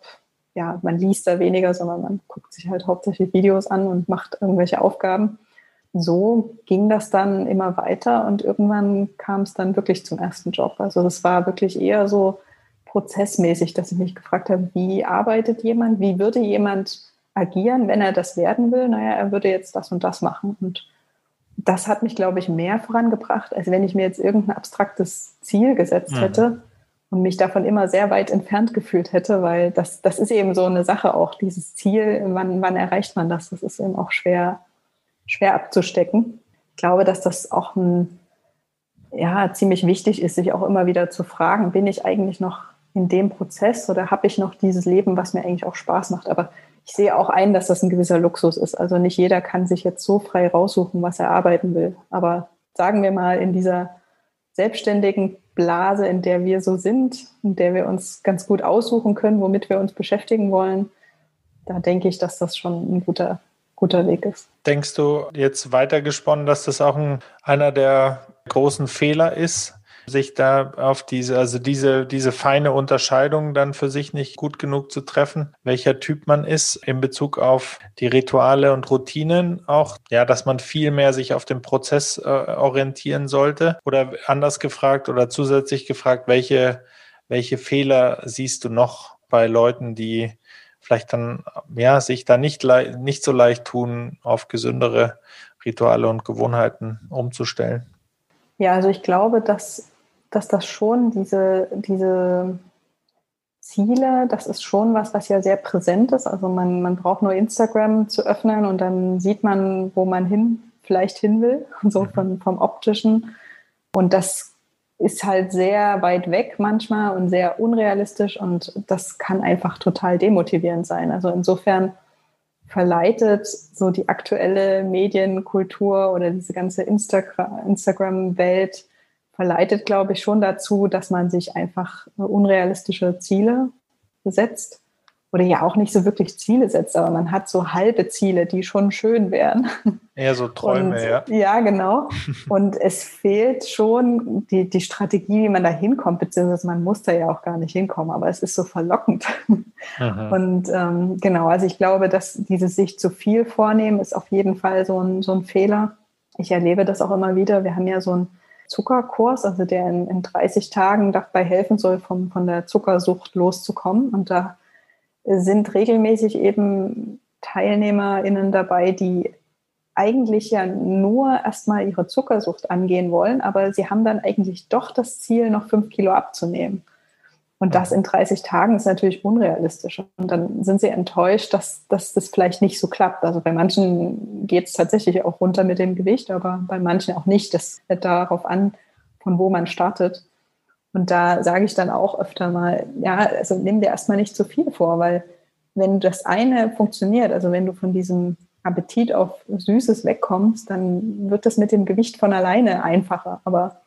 ja, man liest da weniger, sondern man guckt sich halt hauptsächlich Videos an und macht irgendwelche Aufgaben. So ging das dann immer weiter und irgendwann kam es dann wirklich zum ersten Job. Also das war wirklich eher so prozessmäßig, dass ich mich gefragt habe, wie arbeitet jemand, wie würde jemand agieren, wenn er das werden will. Naja, er würde jetzt das und das machen. Und das hat mich, glaube ich, mehr vorangebracht, als wenn ich mir jetzt irgendein abstraktes Ziel gesetzt mhm. hätte und mich davon immer sehr weit entfernt gefühlt hätte, weil das, das ist eben so eine Sache auch, dieses Ziel, wann, wann erreicht man das? Das ist eben auch schwer, schwer abzustecken. Ich glaube, dass das auch ein, ja, ziemlich wichtig ist, sich auch immer wieder zu fragen, bin ich eigentlich noch in dem Prozess oder habe ich noch dieses Leben, was mir eigentlich auch Spaß macht? Aber ich sehe auch ein, dass das ein gewisser Luxus ist. Also nicht jeder kann sich jetzt so frei raussuchen, was er arbeiten will. Aber sagen wir mal, in dieser selbstständigen Blase, in der wir so sind, in der wir uns ganz gut aussuchen können, womit wir uns beschäftigen wollen, da denke ich, dass das schon ein guter, guter Weg ist. Denkst du jetzt weitergesponnen, dass das auch ein, einer der großen Fehler ist, sich da auf diese, also diese, diese feine Unterscheidung dann für sich nicht gut genug zu treffen, welcher Typ man ist in Bezug auf die Rituale und Routinen auch, ja, dass man viel mehr sich auf den Prozess äh, orientieren sollte oder anders gefragt oder zusätzlich gefragt, welche, welche Fehler siehst du noch bei Leuten, die vielleicht dann, ja, sich da nicht, nicht so leicht tun, auf gesündere Rituale und Gewohnheiten umzustellen? Ja, also ich glaube, dass dass das schon diese, diese Ziele, das ist schon was, was ja sehr präsent ist. Also man, man braucht nur Instagram zu öffnen und dann sieht man, wo man hin, vielleicht hin will, so mhm. von, vom optischen. Und das ist halt sehr weit weg manchmal und sehr unrealistisch und das kann einfach total demotivierend sein. Also insofern verleitet so die aktuelle Medienkultur oder diese ganze Instagram-Welt verleitet, glaube ich, schon dazu, dass man sich einfach unrealistische Ziele setzt oder ja auch nicht so wirklich Ziele setzt, aber man hat so halbe Ziele, die schon schön wären. Eher so Träume, und, ja. Ja, genau. Und es fehlt schon die, die Strategie, wie man da hinkommt, beziehungsweise man muss da ja auch gar nicht hinkommen, aber es ist so verlockend. Mhm. Und ähm, genau, also ich glaube, dass dieses sich zu viel vornehmen, ist auf jeden Fall so ein, so ein Fehler. Ich erlebe das auch immer wieder. Wir haben ja so ein Zuckerkurs, also der in, in 30 Tagen dabei helfen soll, vom, von der Zuckersucht loszukommen. Und da sind regelmäßig eben TeilnehmerInnen dabei, die eigentlich ja nur erstmal ihre Zuckersucht angehen wollen, aber sie haben dann eigentlich doch das Ziel, noch fünf Kilo abzunehmen. Und das in 30 Tagen ist natürlich unrealistisch. Und dann sind sie enttäuscht, dass, dass das vielleicht nicht so klappt. Also bei manchen geht es tatsächlich auch runter mit dem Gewicht, aber bei manchen auch nicht. Das wird darauf an, von wo man startet. Und da sage ich dann auch öfter mal, ja, also nimm dir erstmal nicht zu viel vor, weil wenn das eine funktioniert, also wenn du von diesem Appetit auf Süßes wegkommst, dann wird das mit dem Gewicht von alleine einfacher. Aber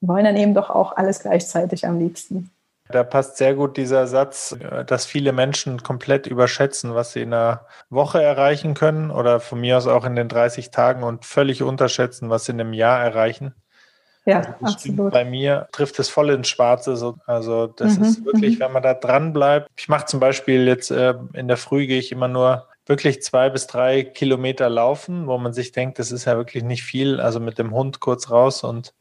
wir wollen dann eben doch auch alles gleichzeitig am liebsten. Da passt sehr gut dieser Satz, äh, dass viele Menschen komplett überschätzen, was sie in einer Woche erreichen können oder von mir aus auch in den 30 Tagen und völlig unterschätzen, was sie in einem Jahr erreichen. Ja, also absolut. Bei mir trifft es voll ins Schwarze. Also das mhm, ist wirklich, mhm. wenn man da dran bleibt. Ich mache zum Beispiel jetzt äh, in der Früh gehe ich immer nur wirklich zwei bis drei Kilometer laufen, wo man sich denkt, das ist ja wirklich nicht viel. Also mit dem Hund kurz raus und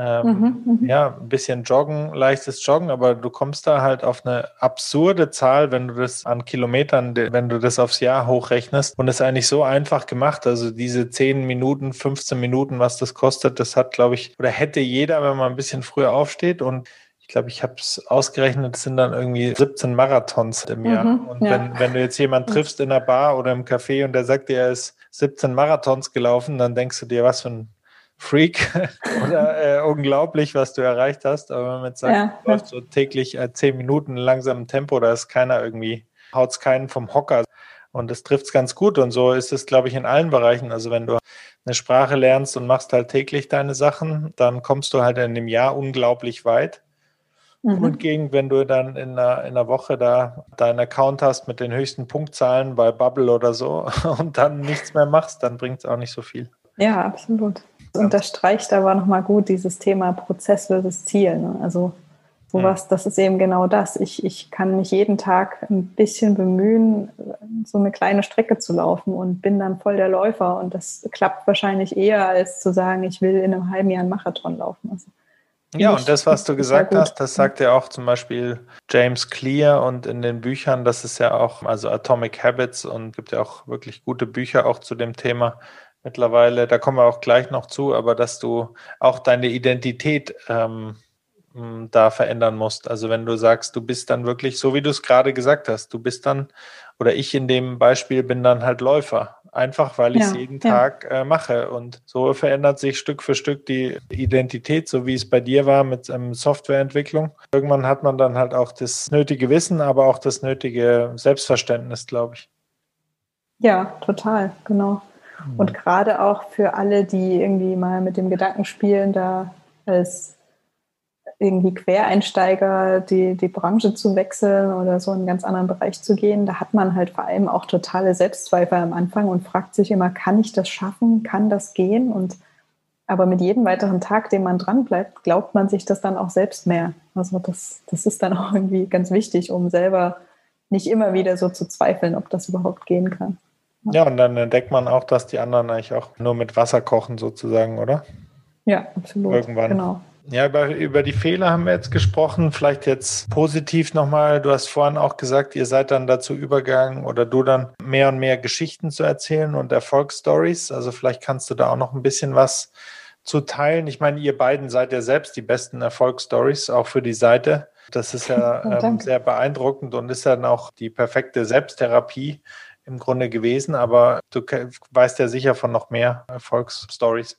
ähm, mhm, mhm, ja, ein bisschen joggen, leichtes Joggen, aber du kommst da halt auf eine absurde Zahl, wenn du das an Kilometern, wenn du das aufs Jahr hochrechnest. Und es ist eigentlich so einfach gemacht. Also diese 10 Minuten, 15 Minuten, was das kostet, das hat, glaube ich, oder hätte jeder, wenn man ein bisschen früher aufsteht. Und ich glaube, ich habe es ausgerechnet, es sind dann irgendwie 17 Marathons im Jahr. Mhm, und ja. wenn, wenn du jetzt jemanden triffst in einer Bar oder im Café und der sagt dir, er ist 17 Marathons gelaufen, dann denkst du dir, was für ein Freak oder äh, unglaublich, was du erreicht hast. Aber wenn man jetzt sagt, ja, du läufst so täglich äh, zehn Minuten in langsamem Tempo, da ist keiner irgendwie, haut es keinen vom Hocker. Und das trifft es ganz gut. Und so ist es, glaube ich, in allen Bereichen. Also wenn du eine Sprache lernst und machst halt täglich deine Sachen, dann kommst du halt in dem Jahr unglaublich weit. Mhm. Und gegen, wenn du dann in einer, in einer Woche da deinen Account hast mit den höchsten Punktzahlen bei Bubble oder so und dann nichts mehr machst, dann bringt es auch nicht so viel. Ja, absolut unterstreicht aber nochmal gut dieses Thema Prozess versus Ziel. Ne? Also sowas, mhm. das ist eben genau das. Ich, ich kann mich jeden Tag ein bisschen bemühen, so eine kleine Strecke zu laufen und bin dann voll der Läufer. Und das klappt wahrscheinlich eher, als zu sagen, ich will in einem halben Jahr einen Marathon laufen. Also, ja, und das, was du gesagt hast, das sagt ja auch zum Beispiel James Clear und in den Büchern, das ist ja auch, also Atomic Habits und gibt ja auch wirklich gute Bücher auch zu dem Thema mittlerweile, da kommen wir auch gleich noch zu, aber dass du auch deine Identität ähm, da verändern musst. Also wenn du sagst, du bist dann wirklich, so wie du es gerade gesagt hast, du bist dann, oder ich in dem Beispiel bin dann halt Läufer. Einfach weil ich es ja, jeden ja. Tag äh, mache. Und so verändert sich Stück für Stück die Identität, so wie es bei dir war mit ähm, Softwareentwicklung. Irgendwann hat man dann halt auch das nötige Wissen, aber auch das nötige Selbstverständnis, glaube ich. Ja, total, genau. Und gerade auch für alle, die irgendwie mal mit dem Gedanken spielen, da als irgendwie Quereinsteiger die, die Branche zu wechseln oder so in einen ganz anderen Bereich zu gehen, da hat man halt vor allem auch totale Selbstzweifel am Anfang und fragt sich immer, kann ich das schaffen? Kann das gehen? Und aber mit jedem weiteren Tag, den man dran bleibt, glaubt man sich das dann auch selbst mehr. Also das, das ist dann auch irgendwie ganz wichtig, um selber nicht immer wieder so zu zweifeln, ob das überhaupt gehen kann. Ja, und dann entdeckt man auch, dass die anderen eigentlich auch nur mit Wasser kochen, sozusagen, oder? Ja, absolut. Irgendwann. Genau. Ja, über, über die Fehler haben wir jetzt gesprochen. Vielleicht jetzt positiv nochmal. Du hast vorhin auch gesagt, ihr seid dann dazu übergegangen oder du dann mehr und mehr Geschichten zu erzählen und Erfolgsstories. Also vielleicht kannst du da auch noch ein bisschen was zu teilen. Ich meine, ihr beiden seid ja selbst die besten Erfolgsstories, auch für die Seite. Das ist ja ähm, sehr beeindruckend und ist dann auch die perfekte Selbsttherapie im Grunde gewesen, aber du weißt ja sicher von noch mehr Erfolgsstories.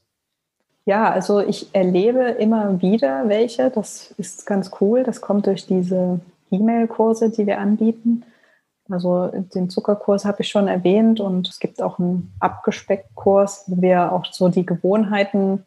Ja, also ich erlebe immer wieder welche. Das ist ganz cool. Das kommt durch diese E-Mail-Kurse, die wir anbieten. Also den Zuckerkurs habe ich schon erwähnt und es gibt auch einen Abgespeckt-Kurs, wo wir auch so die Gewohnheiten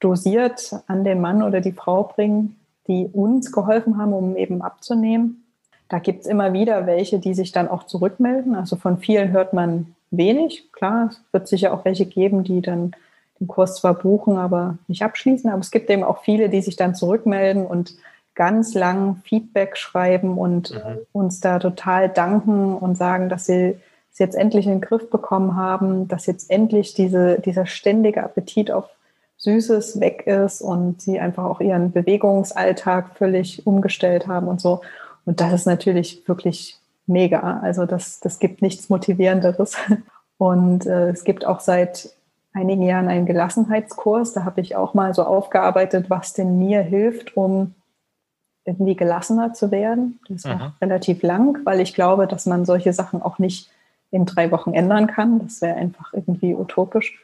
dosiert an den Mann oder die Frau bringen, die uns geholfen haben, um eben abzunehmen. Da gibt es immer wieder welche, die sich dann auch zurückmelden. Also von vielen hört man wenig. Klar, es wird sicher auch welche geben, die dann den Kurs zwar buchen, aber nicht abschließen. Aber es gibt eben auch viele, die sich dann zurückmelden und ganz lang Feedback schreiben und mhm. uns da total danken und sagen, dass sie es jetzt endlich in den Griff bekommen haben, dass jetzt endlich diese, dieser ständige Appetit auf Süßes weg ist und sie einfach auch ihren Bewegungsalltag völlig umgestellt haben und so. Und das ist natürlich wirklich mega. Also das, das gibt nichts Motivierenderes. Und äh, es gibt auch seit einigen Jahren einen Gelassenheitskurs. Da habe ich auch mal so aufgearbeitet, was denn mir hilft, um irgendwie gelassener zu werden. Das war mhm. relativ lang, weil ich glaube, dass man solche Sachen auch nicht in drei Wochen ändern kann. Das wäre einfach irgendwie utopisch.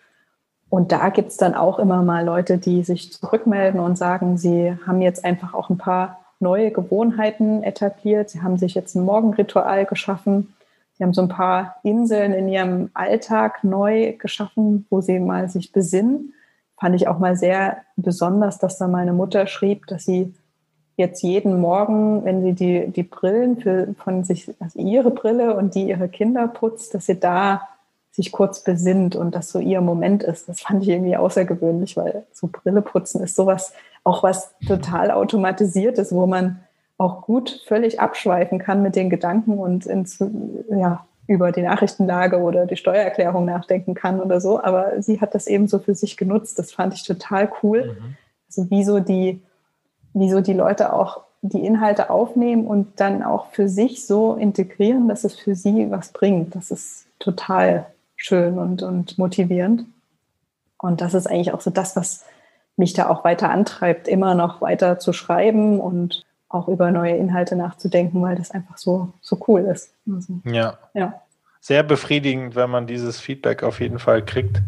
Und da gibt es dann auch immer mal Leute, die sich zurückmelden und sagen, sie haben jetzt einfach auch ein paar neue Gewohnheiten etabliert. Sie haben sich jetzt ein Morgenritual geschaffen. Sie haben so ein paar Inseln in ihrem Alltag neu geschaffen, wo sie mal sich besinnen. Fand ich auch mal sehr besonders, dass da meine Mutter schrieb, dass sie jetzt jeden Morgen, wenn sie die, die Brillen für, von sich, also ihre Brille und die ihrer Kinder putzt, dass sie da sich kurz besinnt und das so ihr Moment ist. Das fand ich irgendwie außergewöhnlich, weil so Brille putzen ist sowas, auch was total automatisiert ist, wo man auch gut völlig abschweifen kann mit den Gedanken und ins, ja, über die Nachrichtenlage oder die Steuererklärung nachdenken kann oder so. Aber sie hat das eben so für sich genutzt. Das fand ich total cool. Mhm. Also wieso die, wieso die Leute auch die Inhalte aufnehmen und dann auch für sich so integrieren, dass es für sie was bringt. Das ist total schön und, und motivierend. Und das ist eigentlich auch so das, was mich da auch weiter antreibt, immer noch weiter zu schreiben und auch über neue Inhalte nachzudenken, weil das einfach so, so cool ist. Also, ja. ja. Sehr befriedigend, wenn man dieses Feedback auf jeden Fall kriegt.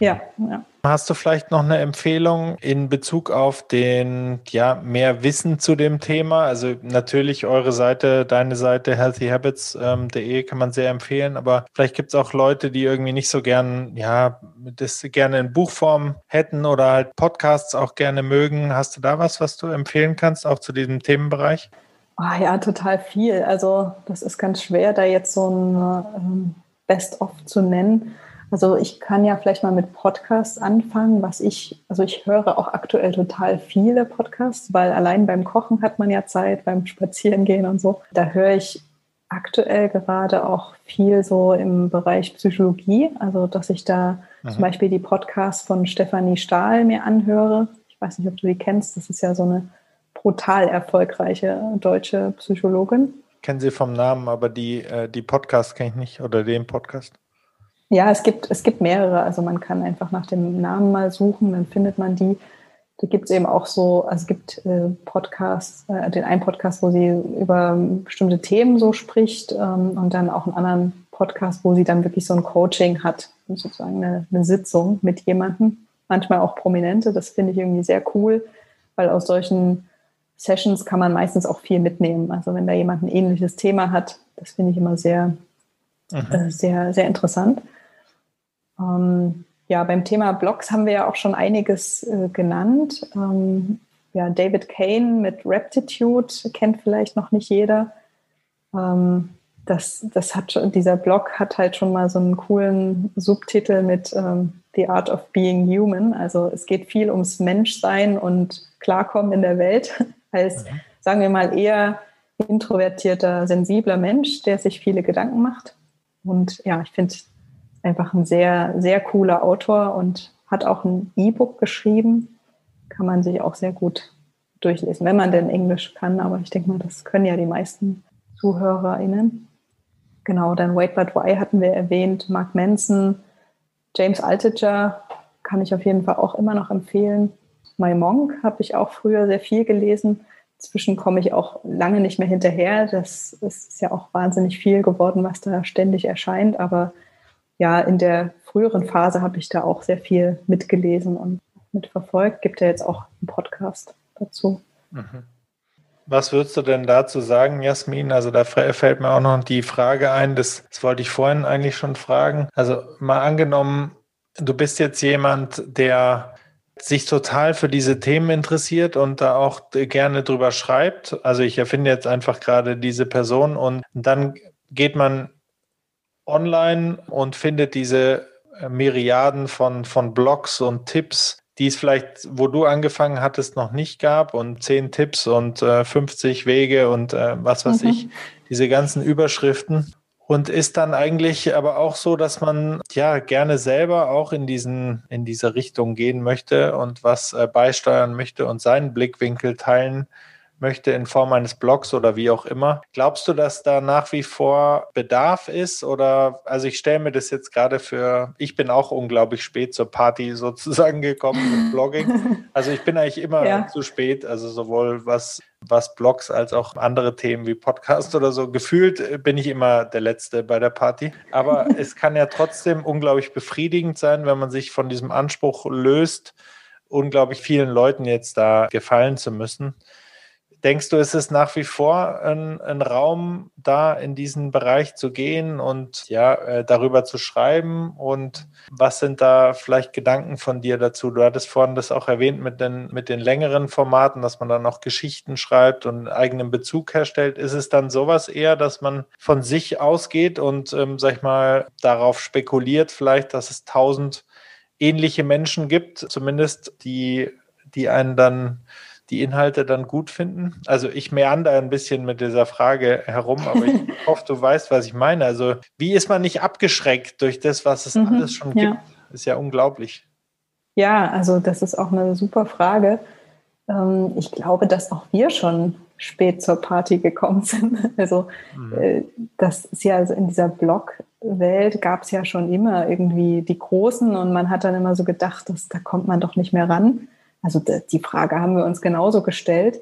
Ja, ja. Hast du vielleicht noch eine Empfehlung in Bezug auf den, ja, mehr Wissen zu dem Thema? Also natürlich eure Seite, deine Seite healthyhabits.de ähm, kann man sehr empfehlen, aber vielleicht gibt es auch Leute, die irgendwie nicht so gern, ja, das gerne in Buchform hätten oder halt Podcasts auch gerne mögen. Hast du da was, was du empfehlen kannst, auch zu diesem Themenbereich? Oh ja, total viel. Also das ist ganz schwer, da jetzt so ein ähm, Best-of zu nennen. Also ich kann ja vielleicht mal mit Podcasts anfangen, was ich, also ich höre auch aktuell total viele Podcasts, weil allein beim Kochen hat man ja Zeit, beim Spazierengehen und so. Da höre ich aktuell gerade auch viel so im Bereich Psychologie, also dass ich da mhm. zum Beispiel die Podcasts von Stefanie Stahl mir anhöre. Ich weiß nicht, ob du die kennst, das ist ja so eine brutal erfolgreiche deutsche Psychologin. Kennen sie vom Namen, aber die, äh, die Podcast kenne ich nicht oder den Podcast. Ja, es gibt, es gibt mehrere. Also man kann einfach nach dem Namen mal suchen, dann findet man die. Da gibt es eben auch so, also es gibt äh, Podcasts, äh, den einen Podcast, wo sie über bestimmte Themen so spricht ähm, und dann auch einen anderen Podcast, wo sie dann wirklich so ein Coaching hat, sozusagen eine, eine Sitzung mit jemandem, manchmal auch Prominente. Das finde ich irgendwie sehr cool, weil aus solchen Sessions kann man meistens auch viel mitnehmen. Also wenn da jemand ein ähnliches Thema hat, das finde ich immer sehr, mhm. äh, sehr, sehr interessant. Ähm, ja, beim Thema Blogs haben wir ja auch schon einiges äh, genannt. Ähm, ja, David Kane mit Reptitude kennt vielleicht noch nicht jeder. Ähm, das, das hat dieser Blog hat halt schon mal so einen coolen Subtitel mit ähm, The Art of Being Human. Also es geht viel ums Menschsein und Klarkommen in der Welt als, mhm. sagen wir mal, eher introvertierter, sensibler Mensch, der sich viele Gedanken macht. Und ja, ich finde einfach ein sehr, sehr cooler Autor und hat auch ein E-Book geschrieben. Kann man sich auch sehr gut durchlesen, wenn man denn Englisch kann. Aber ich denke mal, das können ja die meisten ZuhörerInnen. Genau, dann Wait But Why hatten wir erwähnt, Mark Manson, James Altucher kann ich auf jeden Fall auch immer noch empfehlen. My Monk habe ich auch früher sehr viel gelesen. Inzwischen komme ich auch lange nicht mehr hinterher. Das ist ja auch wahnsinnig viel geworden, was da ständig erscheint. Aber ja, in der früheren Phase habe ich da auch sehr viel mitgelesen und mitverfolgt. Gibt ja jetzt auch einen Podcast dazu. Mhm. Was würdest du denn dazu sagen, Jasmin? Also da fällt mir auch noch die Frage ein, das, das wollte ich vorhin eigentlich schon fragen. Also mal angenommen, du bist jetzt jemand, der sich total für diese Themen interessiert und da auch gerne drüber schreibt. Also ich erfinde jetzt einfach gerade diese Person und dann geht man online und findet diese äh, Myriaden von, von Blogs und Tipps, die es vielleicht, wo du angefangen hattest, noch nicht gab und zehn Tipps und äh, 50 Wege und äh, was weiß mhm. ich, diese ganzen Überschriften. Und ist dann eigentlich aber auch so, dass man ja gerne selber auch in diesen, in diese Richtung gehen möchte und was äh, beisteuern möchte und seinen Blickwinkel teilen möchte in Form eines Blogs oder wie auch immer. Glaubst du, dass da nach wie vor Bedarf ist? Oder also ich stelle mir das jetzt gerade für, ich bin auch unglaublich spät zur Party sozusagen gekommen mit Blogging. Also ich bin eigentlich immer ja. zu spät, also sowohl was, was Blogs als auch andere Themen wie Podcast oder so. Gefühlt bin ich immer der Letzte bei der Party. Aber es kann ja trotzdem unglaublich befriedigend sein, wenn man sich von diesem Anspruch löst, unglaublich vielen Leuten jetzt da gefallen zu müssen. Denkst du, ist es nach wie vor ein, ein, Raum, da in diesen Bereich zu gehen und ja, äh, darüber zu schreiben? Und was sind da vielleicht Gedanken von dir dazu? Du hattest vorhin das auch erwähnt mit den, mit den längeren Formaten, dass man dann auch Geschichten schreibt und eigenen Bezug herstellt. Ist es dann sowas eher, dass man von sich ausgeht und, ähm, sag ich mal, darauf spekuliert, vielleicht, dass es tausend ähnliche Menschen gibt, zumindest die, die einen dann die Inhalte dann gut finden? Also ich meander ein bisschen mit dieser Frage herum, aber ich hoffe, du weißt, was ich meine. Also wie ist man nicht abgeschreckt durch das, was es mhm, alles schon ja. gibt? Ist ja unglaublich. Ja, also das ist auch eine super Frage. Ähm, ich glaube, dass auch wir schon spät zur Party gekommen sind. Also mhm. Äh, das ist ja also in dieser Blog-Welt gab es ja schon immer irgendwie die Großen und man hat dann immer so gedacht, dass, da kommt man doch nicht mehr ran. Also die Frage haben wir uns genauso gestellt.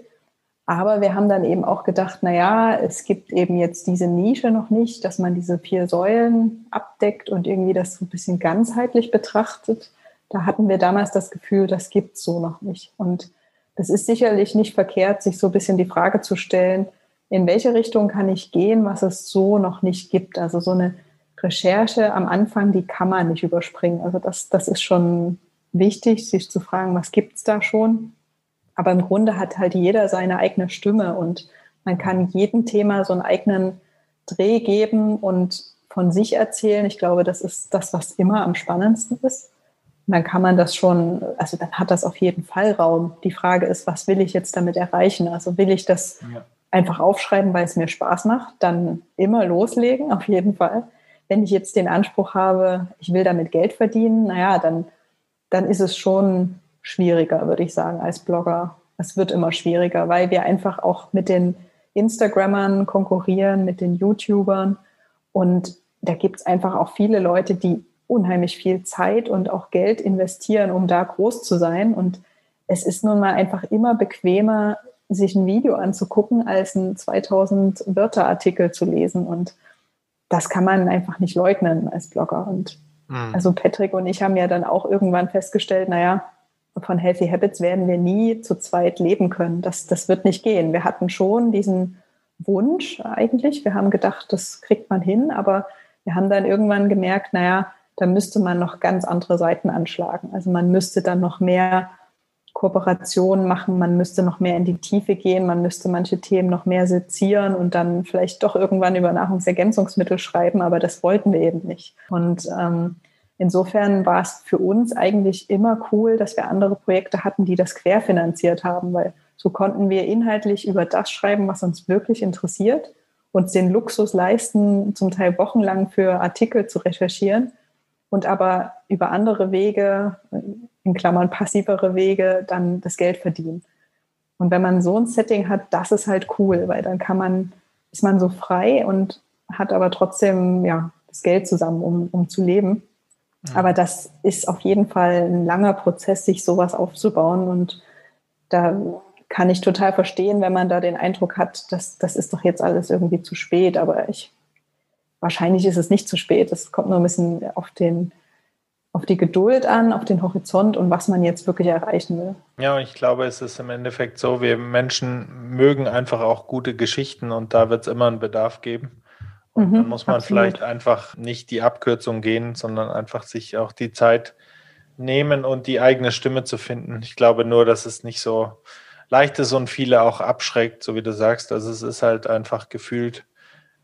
Aber wir haben dann eben auch gedacht, na ja, es gibt eben jetzt diese Nische noch nicht, dass man diese vier Säulen abdeckt und irgendwie das so ein bisschen ganzheitlich betrachtet. Da hatten wir damals das Gefühl, das gibt es so noch nicht. Und es ist sicherlich nicht verkehrt, sich so ein bisschen die Frage zu stellen, in welche Richtung kann ich gehen, was es so noch nicht gibt. Also so eine Recherche am Anfang, die kann man nicht überspringen. Also das, das ist schon wichtig, sich zu fragen, was gibt es da schon. Aber im Grunde hat halt jeder seine eigene Stimme und man kann jedem Thema so einen eigenen Dreh geben und von sich erzählen. Ich glaube, das ist das, was immer am spannendsten ist. Und dann kann man das schon, also dann hat das auf jeden Fall Raum. Die Frage ist, was will ich jetzt damit erreichen? Also will ich das ja. einfach aufschreiben, weil es mir Spaß macht, dann immer loslegen, auf jeden Fall. Wenn ich jetzt den Anspruch habe, ich will damit Geld verdienen, naja, dann, dann ist es schon schwieriger, würde ich sagen, als Blogger. Es wird immer schwieriger, weil wir einfach auch mit den Instagrammern konkurrieren, mit den YouTubern. Und da gibt es einfach auch viele Leute, die unheimlich viel Zeit und auch Geld investieren, um da groß zu sein. Und es ist nun mal einfach immer bequemer, sich ein Video anzugucken, als einen 2000 Wörter Artikel zu lesen. Und das kann man einfach nicht leugnen als Blogger. Und mhm. also Patrick und ich haben ja dann auch irgendwann festgestellt, naja, von Healthy Habits werden wir nie zu zweit leben können. Das, das wird nicht gehen. Wir hatten schon diesen Wunsch eigentlich. Wir haben gedacht, das kriegt man hin, aber wir haben dann irgendwann gemerkt, naja, da müsste man noch ganz andere Seiten anschlagen. Also man müsste dann noch mehr Kooperationen machen, man müsste noch mehr in die Tiefe gehen, man müsste manche Themen noch mehr sezieren und dann vielleicht doch irgendwann über Nahrungsergänzungsmittel schreiben, aber das wollten wir eben nicht. Und ähm, insofern war es für uns eigentlich immer cool, dass wir andere Projekte hatten, die das querfinanziert haben, weil so konnten wir inhaltlich über das schreiben, was uns wirklich interessiert, uns den Luxus leisten, zum Teil wochenlang für Artikel zu recherchieren und aber über andere Wege, in Klammern passivere Wege, dann das Geld verdienen. Und wenn man so ein Setting hat, das ist halt cool, weil dann kann man, ist man so frei und hat aber trotzdem ja, das Geld zusammen, um, um zu leben. Mhm. Aber das ist auf jeden Fall ein langer Prozess, sich sowas aufzubauen. Und da kann ich total verstehen, wenn man da den Eindruck hat, dass das ist doch jetzt alles irgendwie zu spät. Aber ich wahrscheinlich ist es nicht zu spät. Es kommt nur ein bisschen auf den auf die Geduld an, auf den Horizont und was man jetzt wirklich erreichen will. Ja, und ich glaube, es ist im Endeffekt so, wir Menschen mögen einfach auch gute Geschichten und da wird es immer einen Bedarf geben. Und mhm, dann muss man absolut. vielleicht einfach nicht die Abkürzung gehen, sondern einfach sich auch die Zeit nehmen und die eigene Stimme zu finden. Ich glaube nur, dass es nicht so leicht ist und viele auch abschreckt, so wie du sagst. Also es ist halt einfach gefühlt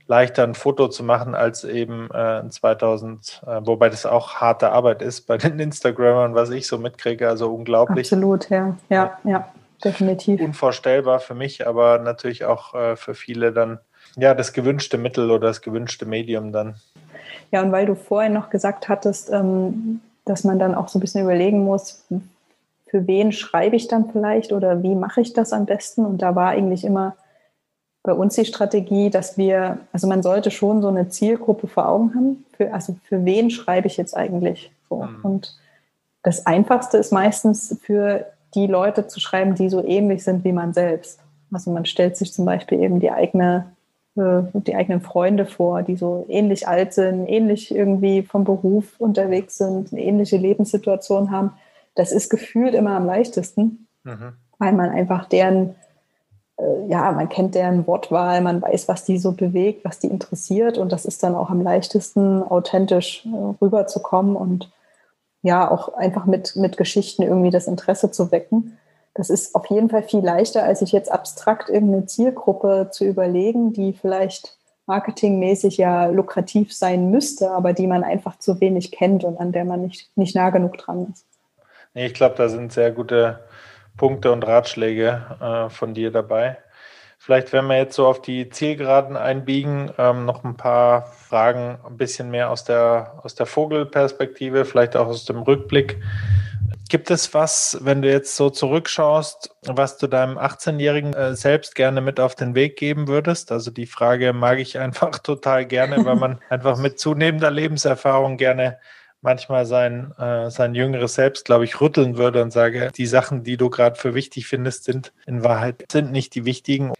leichter ein Foto zu machen als eben äh, 2000, äh, wobei das auch harte Arbeit ist bei den Instagrammern, was ich so mitkriege, also unglaublich. Absolut, ja, ja, ja, definitiv. Unvorstellbar für mich, aber natürlich auch äh, für viele dann ja das gewünschte Mittel oder das gewünschte Medium dann. Ja, und weil du vorhin noch gesagt hattest, ähm, dass man dann auch so ein bisschen überlegen muss, für wen schreibe ich dann vielleicht oder wie mache ich das am besten? Und da war eigentlich immer bei uns die Strategie, dass wir, also man sollte schon so eine Zielgruppe vor Augen haben. Für, also für wen schreibe ich jetzt eigentlich so? Mhm. Und das Einfachste ist meistens für die Leute zu schreiben, die so ähnlich sind wie man selbst. Also man stellt sich zum Beispiel eben die eigene äh, die eigenen Freunde vor, die so ähnlich alt sind, ähnlich irgendwie vom Beruf unterwegs sind, eine ähnliche Lebenssituation haben. Das ist gefühlt immer am leichtesten, mhm. weil man einfach deren ja, man kennt deren Wortwahl, man weiß, was die so bewegt, was die interessiert und das ist dann auch am leichtesten, authentisch äh, rüberzukommen und ja, auch einfach mit, mit Geschichten irgendwie das Interesse zu wecken. Das ist auf jeden Fall viel leichter, als sich jetzt abstrakt irgendeine Zielgruppe zu überlegen, die vielleicht marketingmäßig ja lukrativ sein müsste, aber die man einfach zu wenig kennt und an der man nicht, nicht nah genug dran ist. Ich glaube, da sind sehr gute Punkte und Ratschläge äh, von dir dabei. Vielleicht, wenn wir jetzt so auf die Zielgeraden einbiegen, ähm, noch ein paar Fragen, ein bisschen mehr aus der, aus der Vogelperspektive, vielleicht auch aus dem Rückblick. Gibt es was, wenn du jetzt so zurückschaust, was du deinem 18-Jährigen äh, selbst gerne mit auf den Weg geben würdest? Also die Frage mag ich einfach total gerne, weil man einfach mit zunehmender Lebenserfahrung gerne manchmal sein, äh, sein jüngeres Selbst, glaube ich, rütteln würde und sage, die Sachen, die du gerade für wichtig findest, sind in Wahrheit sind nicht die wichtigen.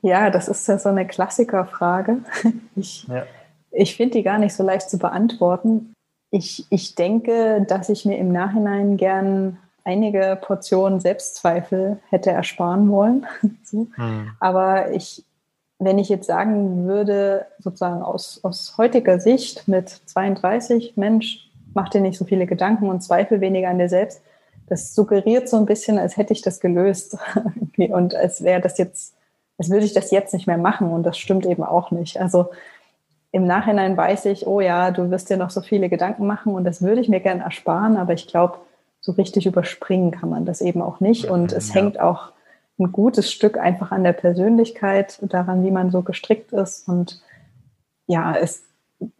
Ja, das ist ja so eine Klassikerfrage. Ich, ja. ich finde die gar nicht so leicht zu beantworten. Ich, ich denke, dass ich mir im Nachhinein gern einige Portionen Selbstzweifel hätte ersparen wollen. so. hm. Aber ich, wenn ich jetzt sagen würde, sozusagen aus, aus heutiger Sicht mit 32, Mensch, mach dir nicht so viele Gedanken und zweifel weniger an dir selbst, das suggeriert so ein bisschen, als hätte ich das gelöst. Und als wäre das jetzt, als würde ich das jetzt nicht mehr machen. Und das stimmt eben auch nicht. Also im Nachhinein weiß ich, oh ja, du wirst dir noch so viele Gedanken machen und das würde ich mir gerne ersparen, aber ich glaube, so richtig überspringen kann man das eben auch nicht. Und es ja. hängt auch ein gutes Stück einfach an der Persönlichkeit, daran, wie man so gestrickt ist. Und ja, es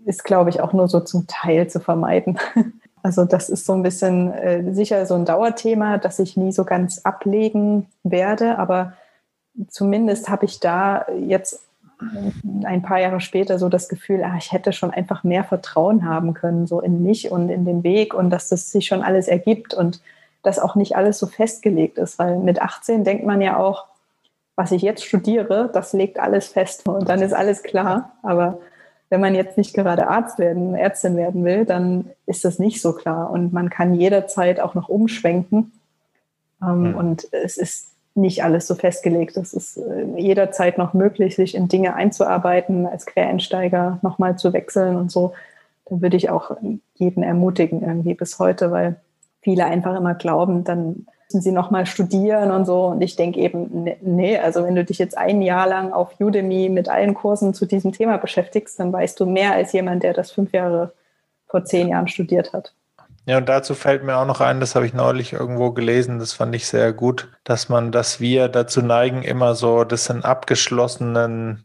ist, glaube ich, auch nur so zum Teil zu vermeiden. Also das ist so ein bisschen äh, sicher so ein Dauerthema, das ich nie so ganz ablegen werde. Aber zumindest habe ich da jetzt ein paar Jahre später so das Gefühl, ach, ich hätte schon einfach mehr Vertrauen haben können, so in mich und in den Weg und dass das sich schon alles ergibt. Und dass auch nicht alles so festgelegt ist, weil mit 18 denkt man ja auch, was ich jetzt studiere, das legt alles fest und dann ist alles klar. Aber wenn man jetzt nicht gerade Arzt werden, Ärztin werden will, dann ist das nicht so klar und man kann jederzeit auch noch umschwenken. Ähm, mhm. Und es ist nicht alles so festgelegt. Es ist äh, jederzeit noch möglich, sich in Dinge einzuarbeiten, als Quereinsteiger nochmal zu wechseln und so. Da würde ich auch jeden ermutigen irgendwie bis heute, weil viele einfach immer glauben, dann müssen sie nochmal studieren und so. Und ich denke eben, ne, nee, also wenn du dich jetzt ein Jahr lang auf Udemy mit allen Kursen zu diesem Thema beschäftigst, dann weißt du mehr als jemand, der das fünf Jahre vor zehn Jahren studiert hat. Ja, und dazu fällt mir auch noch ein, das habe ich neulich irgendwo gelesen, das fand ich sehr gut, dass man, dass wir dazu neigen, immer so das in abgeschlossenen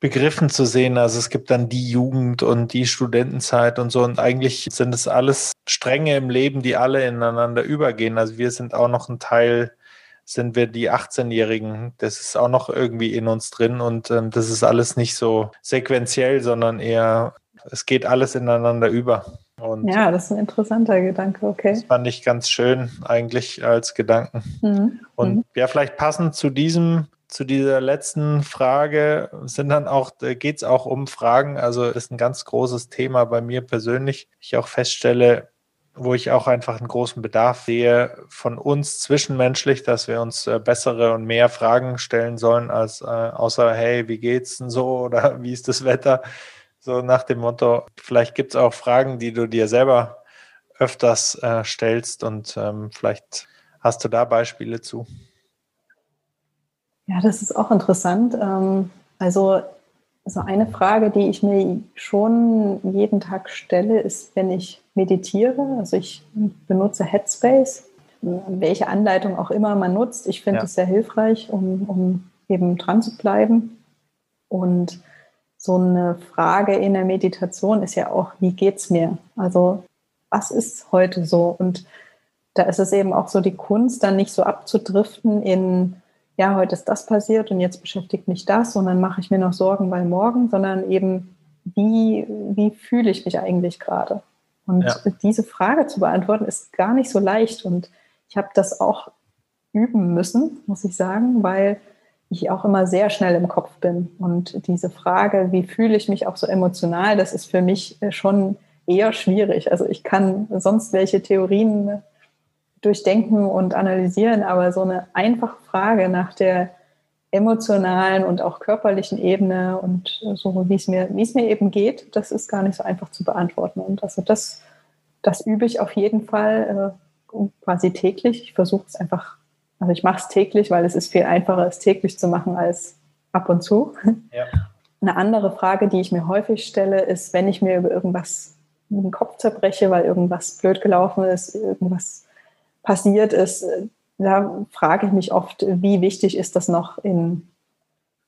Begriffen zu sehen. Also es gibt dann die Jugend und die Studentenzeit und so. Und eigentlich sind es alles Stränge im Leben, die alle ineinander übergehen. Also wir sind auch noch ein Teil, sind wir die 18-Jährigen. Das ist auch noch irgendwie in uns drin. Und ähm, das ist alles nicht so sequenziell, sondern eher, es geht alles ineinander über. Und ja, das ist ein interessanter Gedanke, okay. Das fand ich ganz schön eigentlich als Gedanken. Mhm. Und mhm. ja, vielleicht passend zu diesem zu dieser letzten Frage sind dann auch, geht es auch um Fragen. Also ist ein ganz großes Thema bei mir persönlich. Ich auch feststelle, wo ich auch einfach einen großen Bedarf sehe von uns zwischenmenschlich, dass wir uns äh, bessere und mehr Fragen stellen sollen, als äh, außer, hey, wie geht's denn so oder wie ist das Wetter? So nach dem Motto, vielleicht gibt es auch Fragen, die du dir selber öfters äh, stellst und ähm, vielleicht hast du da Beispiele zu. Ja, das ist auch interessant. Ähm, also so eine Frage, die ich mir schon jeden Tag stelle, ist, wenn ich meditiere. Also ich benutze Headspace, welche Anleitung auch immer man nutzt. Ich finde es ja. sehr hilfreich, um, um eben dran zu bleiben. Und so eine Frage in der Meditation ist ja auch, wie geht's mir? Also was ist heute so? Und da ist es eben auch so die Kunst, dann nicht so abzudriften in ja, heute ist das passiert und jetzt beschäftigt mich das und dann mache ich mir noch Sorgen bei morgen, sondern eben, wie, wie fühle ich mich eigentlich gerade? Und ja. diese Frage zu beantworten ist gar nicht so leicht und ich habe das auch üben müssen, muss ich sagen, weil ich auch immer sehr schnell im Kopf bin. Und diese Frage, wie fühle ich mich auch so emotional, das ist für mich schon eher schwierig. Also ich kann sonst welche Theorien durchdenken und analysieren, aber so eine einfache Frage nach der emotionalen und auch körperlichen Ebene und so, wie es mir, wie es mir eben geht, das ist gar nicht so einfach zu beantworten. Und also das, das übe ich auf jeden Fall äh, quasi täglich. Ich versuche es einfach, also ich mache es täglich, weil es ist viel einfacher, es täglich zu machen als ab und zu. Ja. Eine andere Frage, die ich mir häufig stelle, ist, wenn ich mir über irgendwas den Kopf zerbreche, weil irgendwas blöd gelaufen ist, irgendwas passiert ist, äh, da frage ich mich oft, wie wichtig ist das noch in,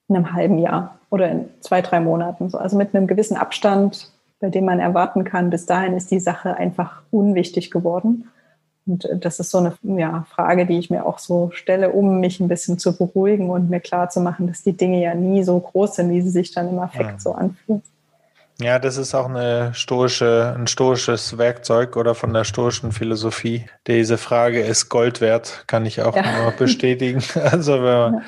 in einem halben Jahr oder in zwei, drei Monaten. Also mit einem gewissen Abstand, bei dem man erwarten kann, bis dahin ist die Sache einfach unwichtig geworden. Und das ist so eine ja, Frage, die ich mir auch so stelle, um mich ein bisschen zu beruhigen und mir klar zu machen, dass die Dinge ja nie so groß sind, wie sie sich dann im Affekt ja. so anfühlen. Ja, das ist auch eine stoische, ein stoisches Werkzeug oder von der stoischen Philosophie. Diese Frage ist Gold wert, kann ich auch ja. nur bestätigen. Also wenn man ja.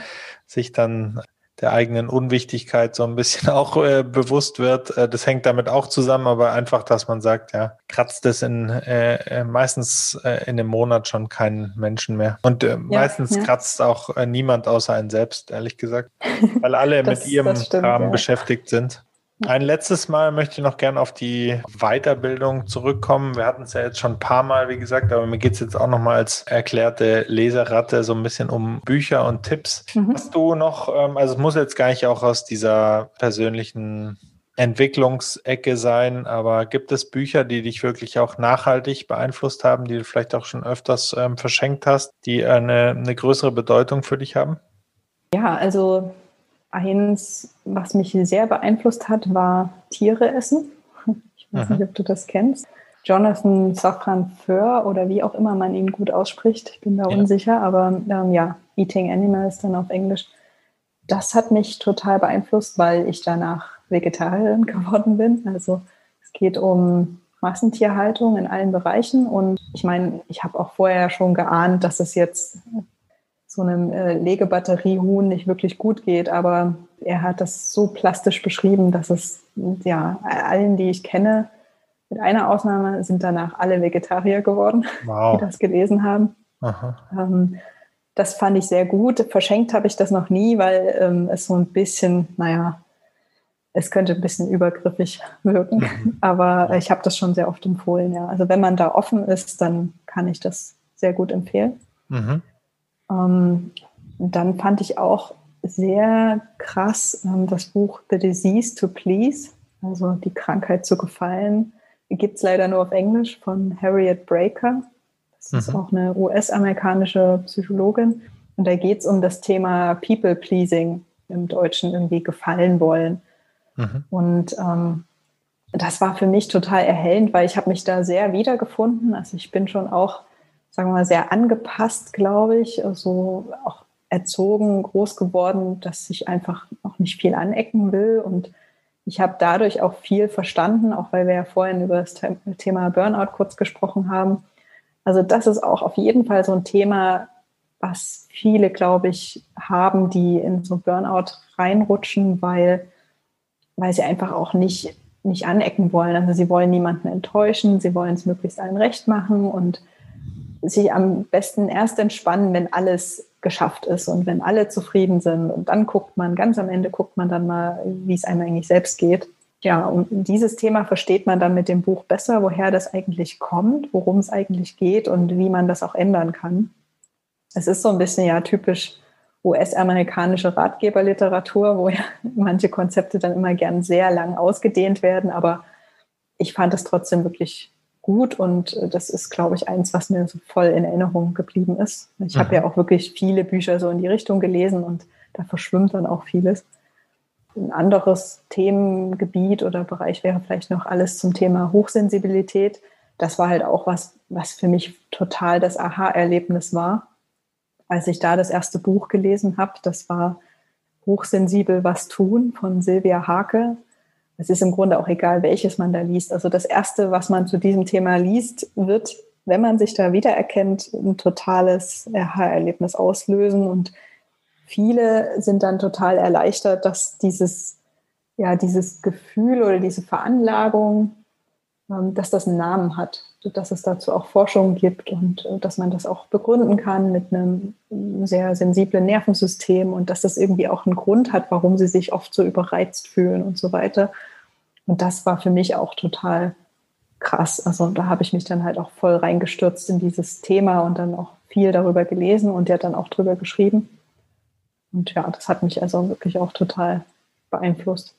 sich dann der eigenen Unwichtigkeit so ein bisschen auch äh, bewusst wird. Äh, das hängt damit auch zusammen, aber einfach, dass man sagt, ja, kratzt es in äh, äh meistens äh, in einem Monat schon keinen Menschen mehr. Und äh, ja, meistens ja. kratzt auch niemand außer einen selbst, ehrlich gesagt, weil alle das, mit ihrem stimmt, Kram beschäftigt sind. Ein letztes Mal möchte ich noch gerne auf die Weiterbildung zurückkommen. Wir hatten es ja jetzt schon ein paar Mal, wie gesagt, aber mir geht es jetzt auch noch mal als erklärte Leserratte so ein bisschen um Bücher und Tipps. Mhm. Hast du noch, ähm, also es muss jetzt gar nicht auch aus dieser persönlichen Entwicklungsecke sein, aber gibt es Bücher, die dich wirklich auch nachhaltig beeinflusst haben, die du vielleicht auch schon öfters ähm, verschenkt hast, die eine, eine größere Bedeutung für dich haben? Ja, also Eins, was mich sehr beeinflusst hat, war Tiere essen. Ich weiß Aha. nicht, ob du das kennst. Jonathan Safran Foer oder wie auch immer man ihn gut ausspricht. Ich bin da ja. unsicher, aber ähm, ja, Eating Animals dann auf Englisch. Das hat mich total beeinflusst, weil ich danach Vegetarierin geworden bin. Also es geht um Massentierhaltung in allen Bereichen. Und ich meine, ich habe auch vorher schon geahnt, dass es jetzt so einem äh, Legebatteriehuhn nicht wirklich gut geht, aber er hat das so plastisch beschrieben, dass es ja allen, die ich kenne, mit einer Ausnahme sind danach alle Vegetarier geworden, wow. die das gelesen haben. Ähm, das fand ich sehr gut. Verschenkt habe ich das noch nie, weil ähm, es so ein bisschen, naja, es könnte ein bisschen übergriffig wirken. Mhm. Aber ich habe das schon sehr oft empfohlen, ja. Also wenn man da offen ist, dann kann ich das sehr gut empfehlen. Mhm. Ähm, dann fand ich auch sehr krass ähm, das Buch The Disease to Please, also die Krankheit zu gefallen. Gibt es leider nur auf Englisch von Harriet Breaker. Das mhm. ist auch eine US-amerikanische Psychologin. Und da geht es um das Thema People-Pleasing im Deutschen irgendwie gefallen wollen. Mhm. Und ähm, das war für mich total erhellend, weil ich habe mich da sehr wiedergefunden. Also ich bin schon auch sagen wir mal, sehr angepasst, glaube ich, so auch erzogen, groß geworden, dass ich einfach noch nicht viel anecken will. Und ich habe dadurch auch viel verstanden, auch weil wir ja vorhin über das Thema Burnout kurz gesprochen haben. Also das ist auch auf jeden Fall so ein Thema, was viele, glaube ich, haben, die in so Burnout reinrutschen, weil, weil sie einfach auch nicht, nicht anecken wollen. Also sie wollen niemanden enttäuschen, sie wollen es möglichst allen recht machen und sich am besten erst entspannen, wenn alles geschafft ist und wenn alle zufrieden sind. Und dann guckt man, ganz am Ende guckt man dann mal, wie es einem eigentlich selbst geht. Ja, und dieses Thema versteht man dann mit dem Buch besser, woher das eigentlich kommt, worum es eigentlich geht und wie man das auch ändern kann. Es ist so ein bisschen ja typisch US-amerikanische Ratgeberliteratur, wo ja manche Konzepte dann immer gern sehr lang ausgedehnt werden, aber ich fand es trotzdem wirklich gut und äh, das ist, glaube ich, eins, was mir so voll in Erinnerung geblieben ist. Ich mhm. habe ja auch wirklich viele Bücher so in die Richtung gelesen und da verschwimmt dann auch vieles. Ein anderes Themengebiet oder Bereich wäre vielleicht noch alles zum Thema Hochsensibilität. Das war halt auch was, was für mich total das Aha-Erlebnis war, als ich da das erste Buch gelesen habe. Das war Hochsensibel was tun von Silvia Hake es ist im Grunde auch egal, welches man da liest. Also das Erste, was man zu diesem Thema liest, wird, wenn man sich da wiedererkennt, ein totales Aha-Erlebnis auslösen. Und viele sind dann total erleichtert, dass dieses, ja, dieses Gefühl oder diese Veranlagung, ähm, dass das einen Namen hat, dass es dazu auch Forschung gibt und äh, dass man das auch begründen kann mit einem sehr sensiblen Nervensystem und dass das irgendwie auch einen Grund hat, warum sie sich oft so überreizt fühlen und so weiter. Und das war für mich auch total krass. Also da habe ich mich dann halt auch voll reingestürzt in dieses Thema und dann auch viel darüber gelesen und der dann auch drüber geschrieben. Und ja, das hat mich also wirklich auch total beeinflusst.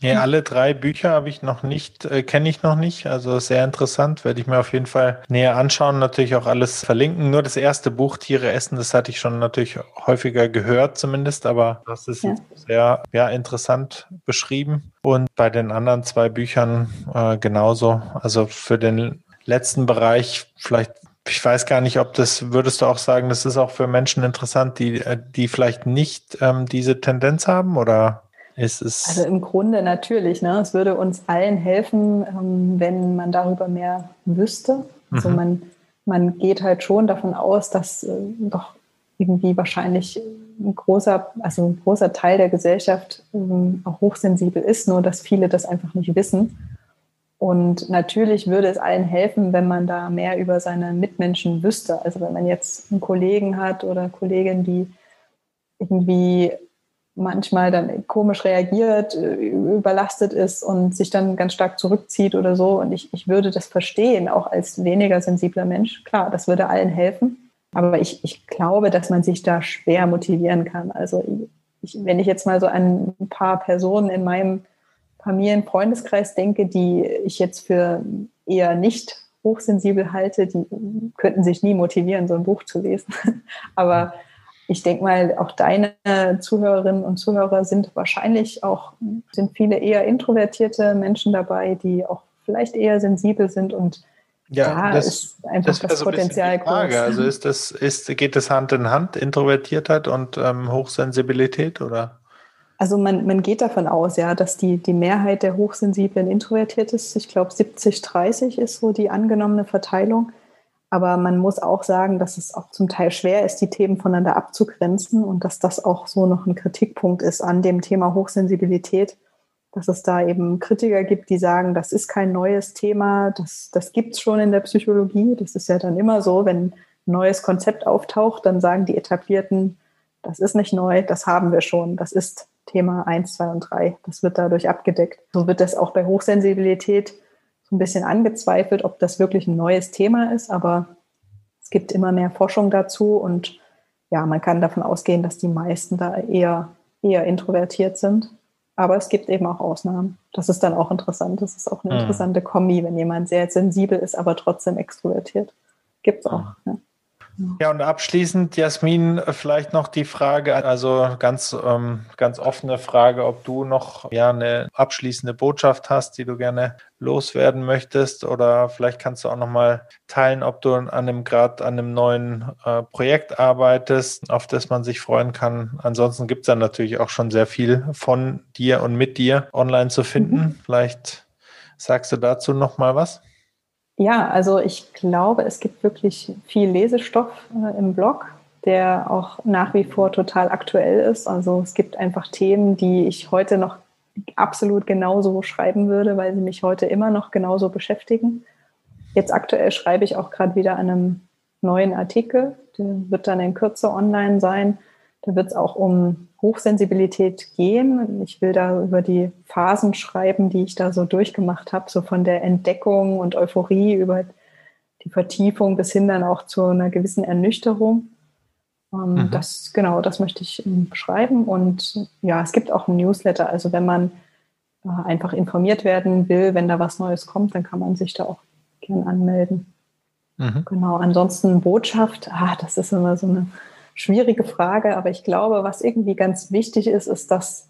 Ja, alle drei Bücher habe ich noch nicht, äh, kenne ich noch nicht. Also sehr interessant, werde ich mir auf jeden Fall näher anschauen. Natürlich auch alles verlinken. Nur das erste Buch Tiere essen, das hatte ich schon natürlich häufiger gehört zumindest, aber das ist ja. sehr ja, interessant beschrieben. Und bei den anderen zwei Büchern äh, genauso. Also für den letzten Bereich vielleicht ich weiß gar nicht, ob das, würdest du auch sagen, das ist auch für Menschen interessant, die, äh, die vielleicht nicht ähm, diese Tendenz haben oder ist es? Also im Grunde natürlich, ne? Es würde uns allen helfen, ähm, wenn man darüber mehr wüsste. Also mhm. man, man geht halt schon davon aus, dass äh, doch irgendwie wahrscheinlich ein großer, also ein großer Teil der Gesellschaft ähm, auch hochsensibel ist, nur dass viele das einfach nicht wissen. Und natürlich würde es allen helfen, wenn man da mehr über seine Mitmenschen wüsste. Also wenn man jetzt einen Kollegen hat oder Kollegin, die irgendwie manchmal dann komisch reagiert, äh, überlastet ist und sich dann ganz stark zurückzieht oder so. Und ich, ich würde das verstehen, auch als weniger sensibler Mensch. Klar, das würde allen helfen. Aber ich, ich glaube, dass man sich da schwer motivieren kann. Also ich, wenn ich jetzt mal so an ein paar Personen in meinem Familien-Freundeskreis denke, die ich jetzt für eher nicht hochsensibel halte, die könnten sich nie motivieren, so ein Buch zu lesen. Aber ich denke mal, auch deine Zuhörerinnen und Zuhörer sind wahrscheinlich auch, sind viele eher introvertierte Menschen dabei, die auch vielleicht eher sensibel sind und ja, da das, ist einfach das, das so Potenzial groß. Also ist das, ist, geht das Hand in Hand, Introvertiertheit und ähm, Hochsensibilität oder? Also man, man geht davon aus, ja, dass die, die Mehrheit der Hochsensiblen introvertiert ist. Ich glaube, 70-30 ist so die angenommene Verteilung. Aber man muss auch sagen, dass es auch zum Teil schwer ist, die Themen voneinander abzugrenzen und dass das auch so noch ein Kritikpunkt ist an dem Thema Hochsensibilität dass es da eben Kritiker gibt, die sagen, das ist kein neues Thema, das, das gibt es schon in der Psychologie. Das ist ja dann immer so, wenn ein neues Konzept auftaucht, dann sagen die Etablierten, das ist nicht neu, das haben wir schon, das ist Thema 1, 2 und 3. Das wird dadurch abgedeckt. So wird das auch bei Hochsensibilität so ein bisschen angezweifelt, ob das wirklich ein neues Thema ist, aber es gibt immer mehr Forschung dazu und ja, man kann davon ausgehen, dass die meisten da eher, eher introvertiert sind. Aber es gibt eben auch Ausnahmen. Das ist dann auch interessant. Das ist auch eine mhm. interessante Kombi, wenn jemand sehr sensibel ist, aber trotzdem extrovertiert. Gibt es auch. Mhm. Ja. Und abschließend, Jasmin, vielleicht noch die Frage, also ganz, ähm, ganz offene Frage, ob du noch ja, eine abschließende Botschaft hast, die du gerne loswerden möchtest oder vielleicht kannst du auch noch mal teilen, ob du an einem gerade an einem neuen äh, Projekt arbeitest, auf das man sich freuen kann. Ansonsten gibt es dann natürlich auch schon sehr viel von dir und mit dir online zu finden. Mhm. Vielleicht sagst du dazu noch mal was? Ja, also ich glaube, es gibt wirklich viel Lesestoff äh, im Blog, der auch nach wie vor total aktuell ist. Also es gibt einfach Themen, die ich heute noch absolut genauso schreiben würde, weil sie mich heute immer noch genauso beschäftigen. Jetzt aktuell schreibe ich auch gerade wieder an einem neuen Artikel, der wird dann in Kürze online sein. Da wird es auch um Hochsensibilität gehen. Ich will da über die Phasen schreiben, die ich da so durchgemacht habe, so von der Entdeckung und Euphorie über die Vertiefung bis hin dann auch zu einer gewissen Ernüchterung. Ähm, mhm. Das, genau, das möchte ich ähm, beschreiben. Und ja, es gibt auch ein Newsletter. Also wenn man äh, einfach informiert werden will, wenn da was Neues kommt, dann kann man sich da auch gern anmelden. Mhm. Genau, ansonsten Botschaft, ah, das ist immer so eine schwierige Frage, aber ich glaube, was irgendwie ganz wichtig ist, ist das,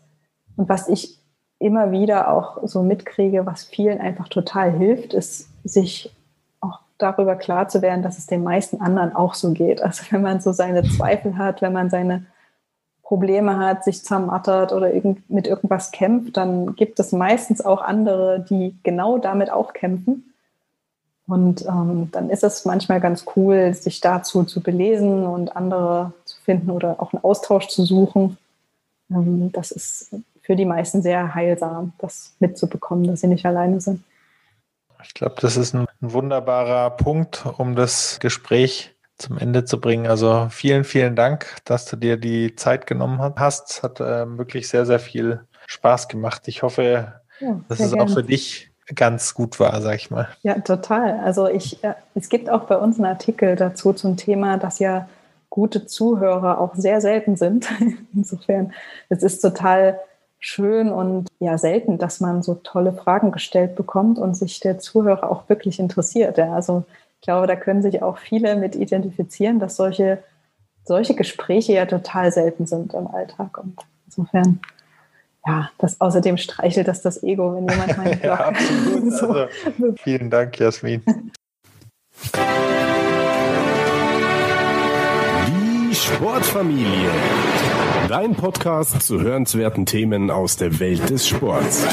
und was ich immer wieder auch so mitkriege, was vielen einfach total hilft, ist, sich auch darüber klar zu werden, dass es den meisten anderen auch so geht. Also wenn man so seine Zweifel hat, wenn man seine Probleme hat, sich zermattert oder mit irgendwas kämpft, dann gibt es meistens auch andere, die genau damit auch kämpfen. Und ähm, dann ist es manchmal ganz cool, sich dazu zu belesen und andere zu finden oder auch einen Austausch zu suchen. Ähm, das ist für die meisten sehr heilsam, das mitzubekommen, dass sie nicht alleine sind. Ich glaube, das ist ein wunderbarer Punkt, um das Gespräch zum Ende zu bringen. Also vielen, vielen Dank, dass du dir die Zeit genommen hast. Hat äh, wirklich sehr, sehr viel Spaß gemacht. Ich hoffe, ja, dass es gern. auch für dich ganz gut war, sag ich mal. Ja, total. Also ich, äh, es gibt auch bei uns einen Artikel dazu zum Thema, dass ja gute Zuhörer auch sehr selten sind. Insofern, es ist total schön und ja selten, dass man so tolle Fragen gestellt bekommt und sich der Zuhörer auch wirklich interessiert. Ja, also ich glaube, da können sich auch viele mit identifizieren, dass solche, solche Gespräche ja total selten sind im Alltag. Und insofern ja, das außerdem streichelt das das Ego, wenn jemand meine Blog. ja, absolut. so. also, vielen Dank, Jasmin. Die Sportfamilie. Dein Podcast zu hörenswerten Themen aus der Welt des Sports.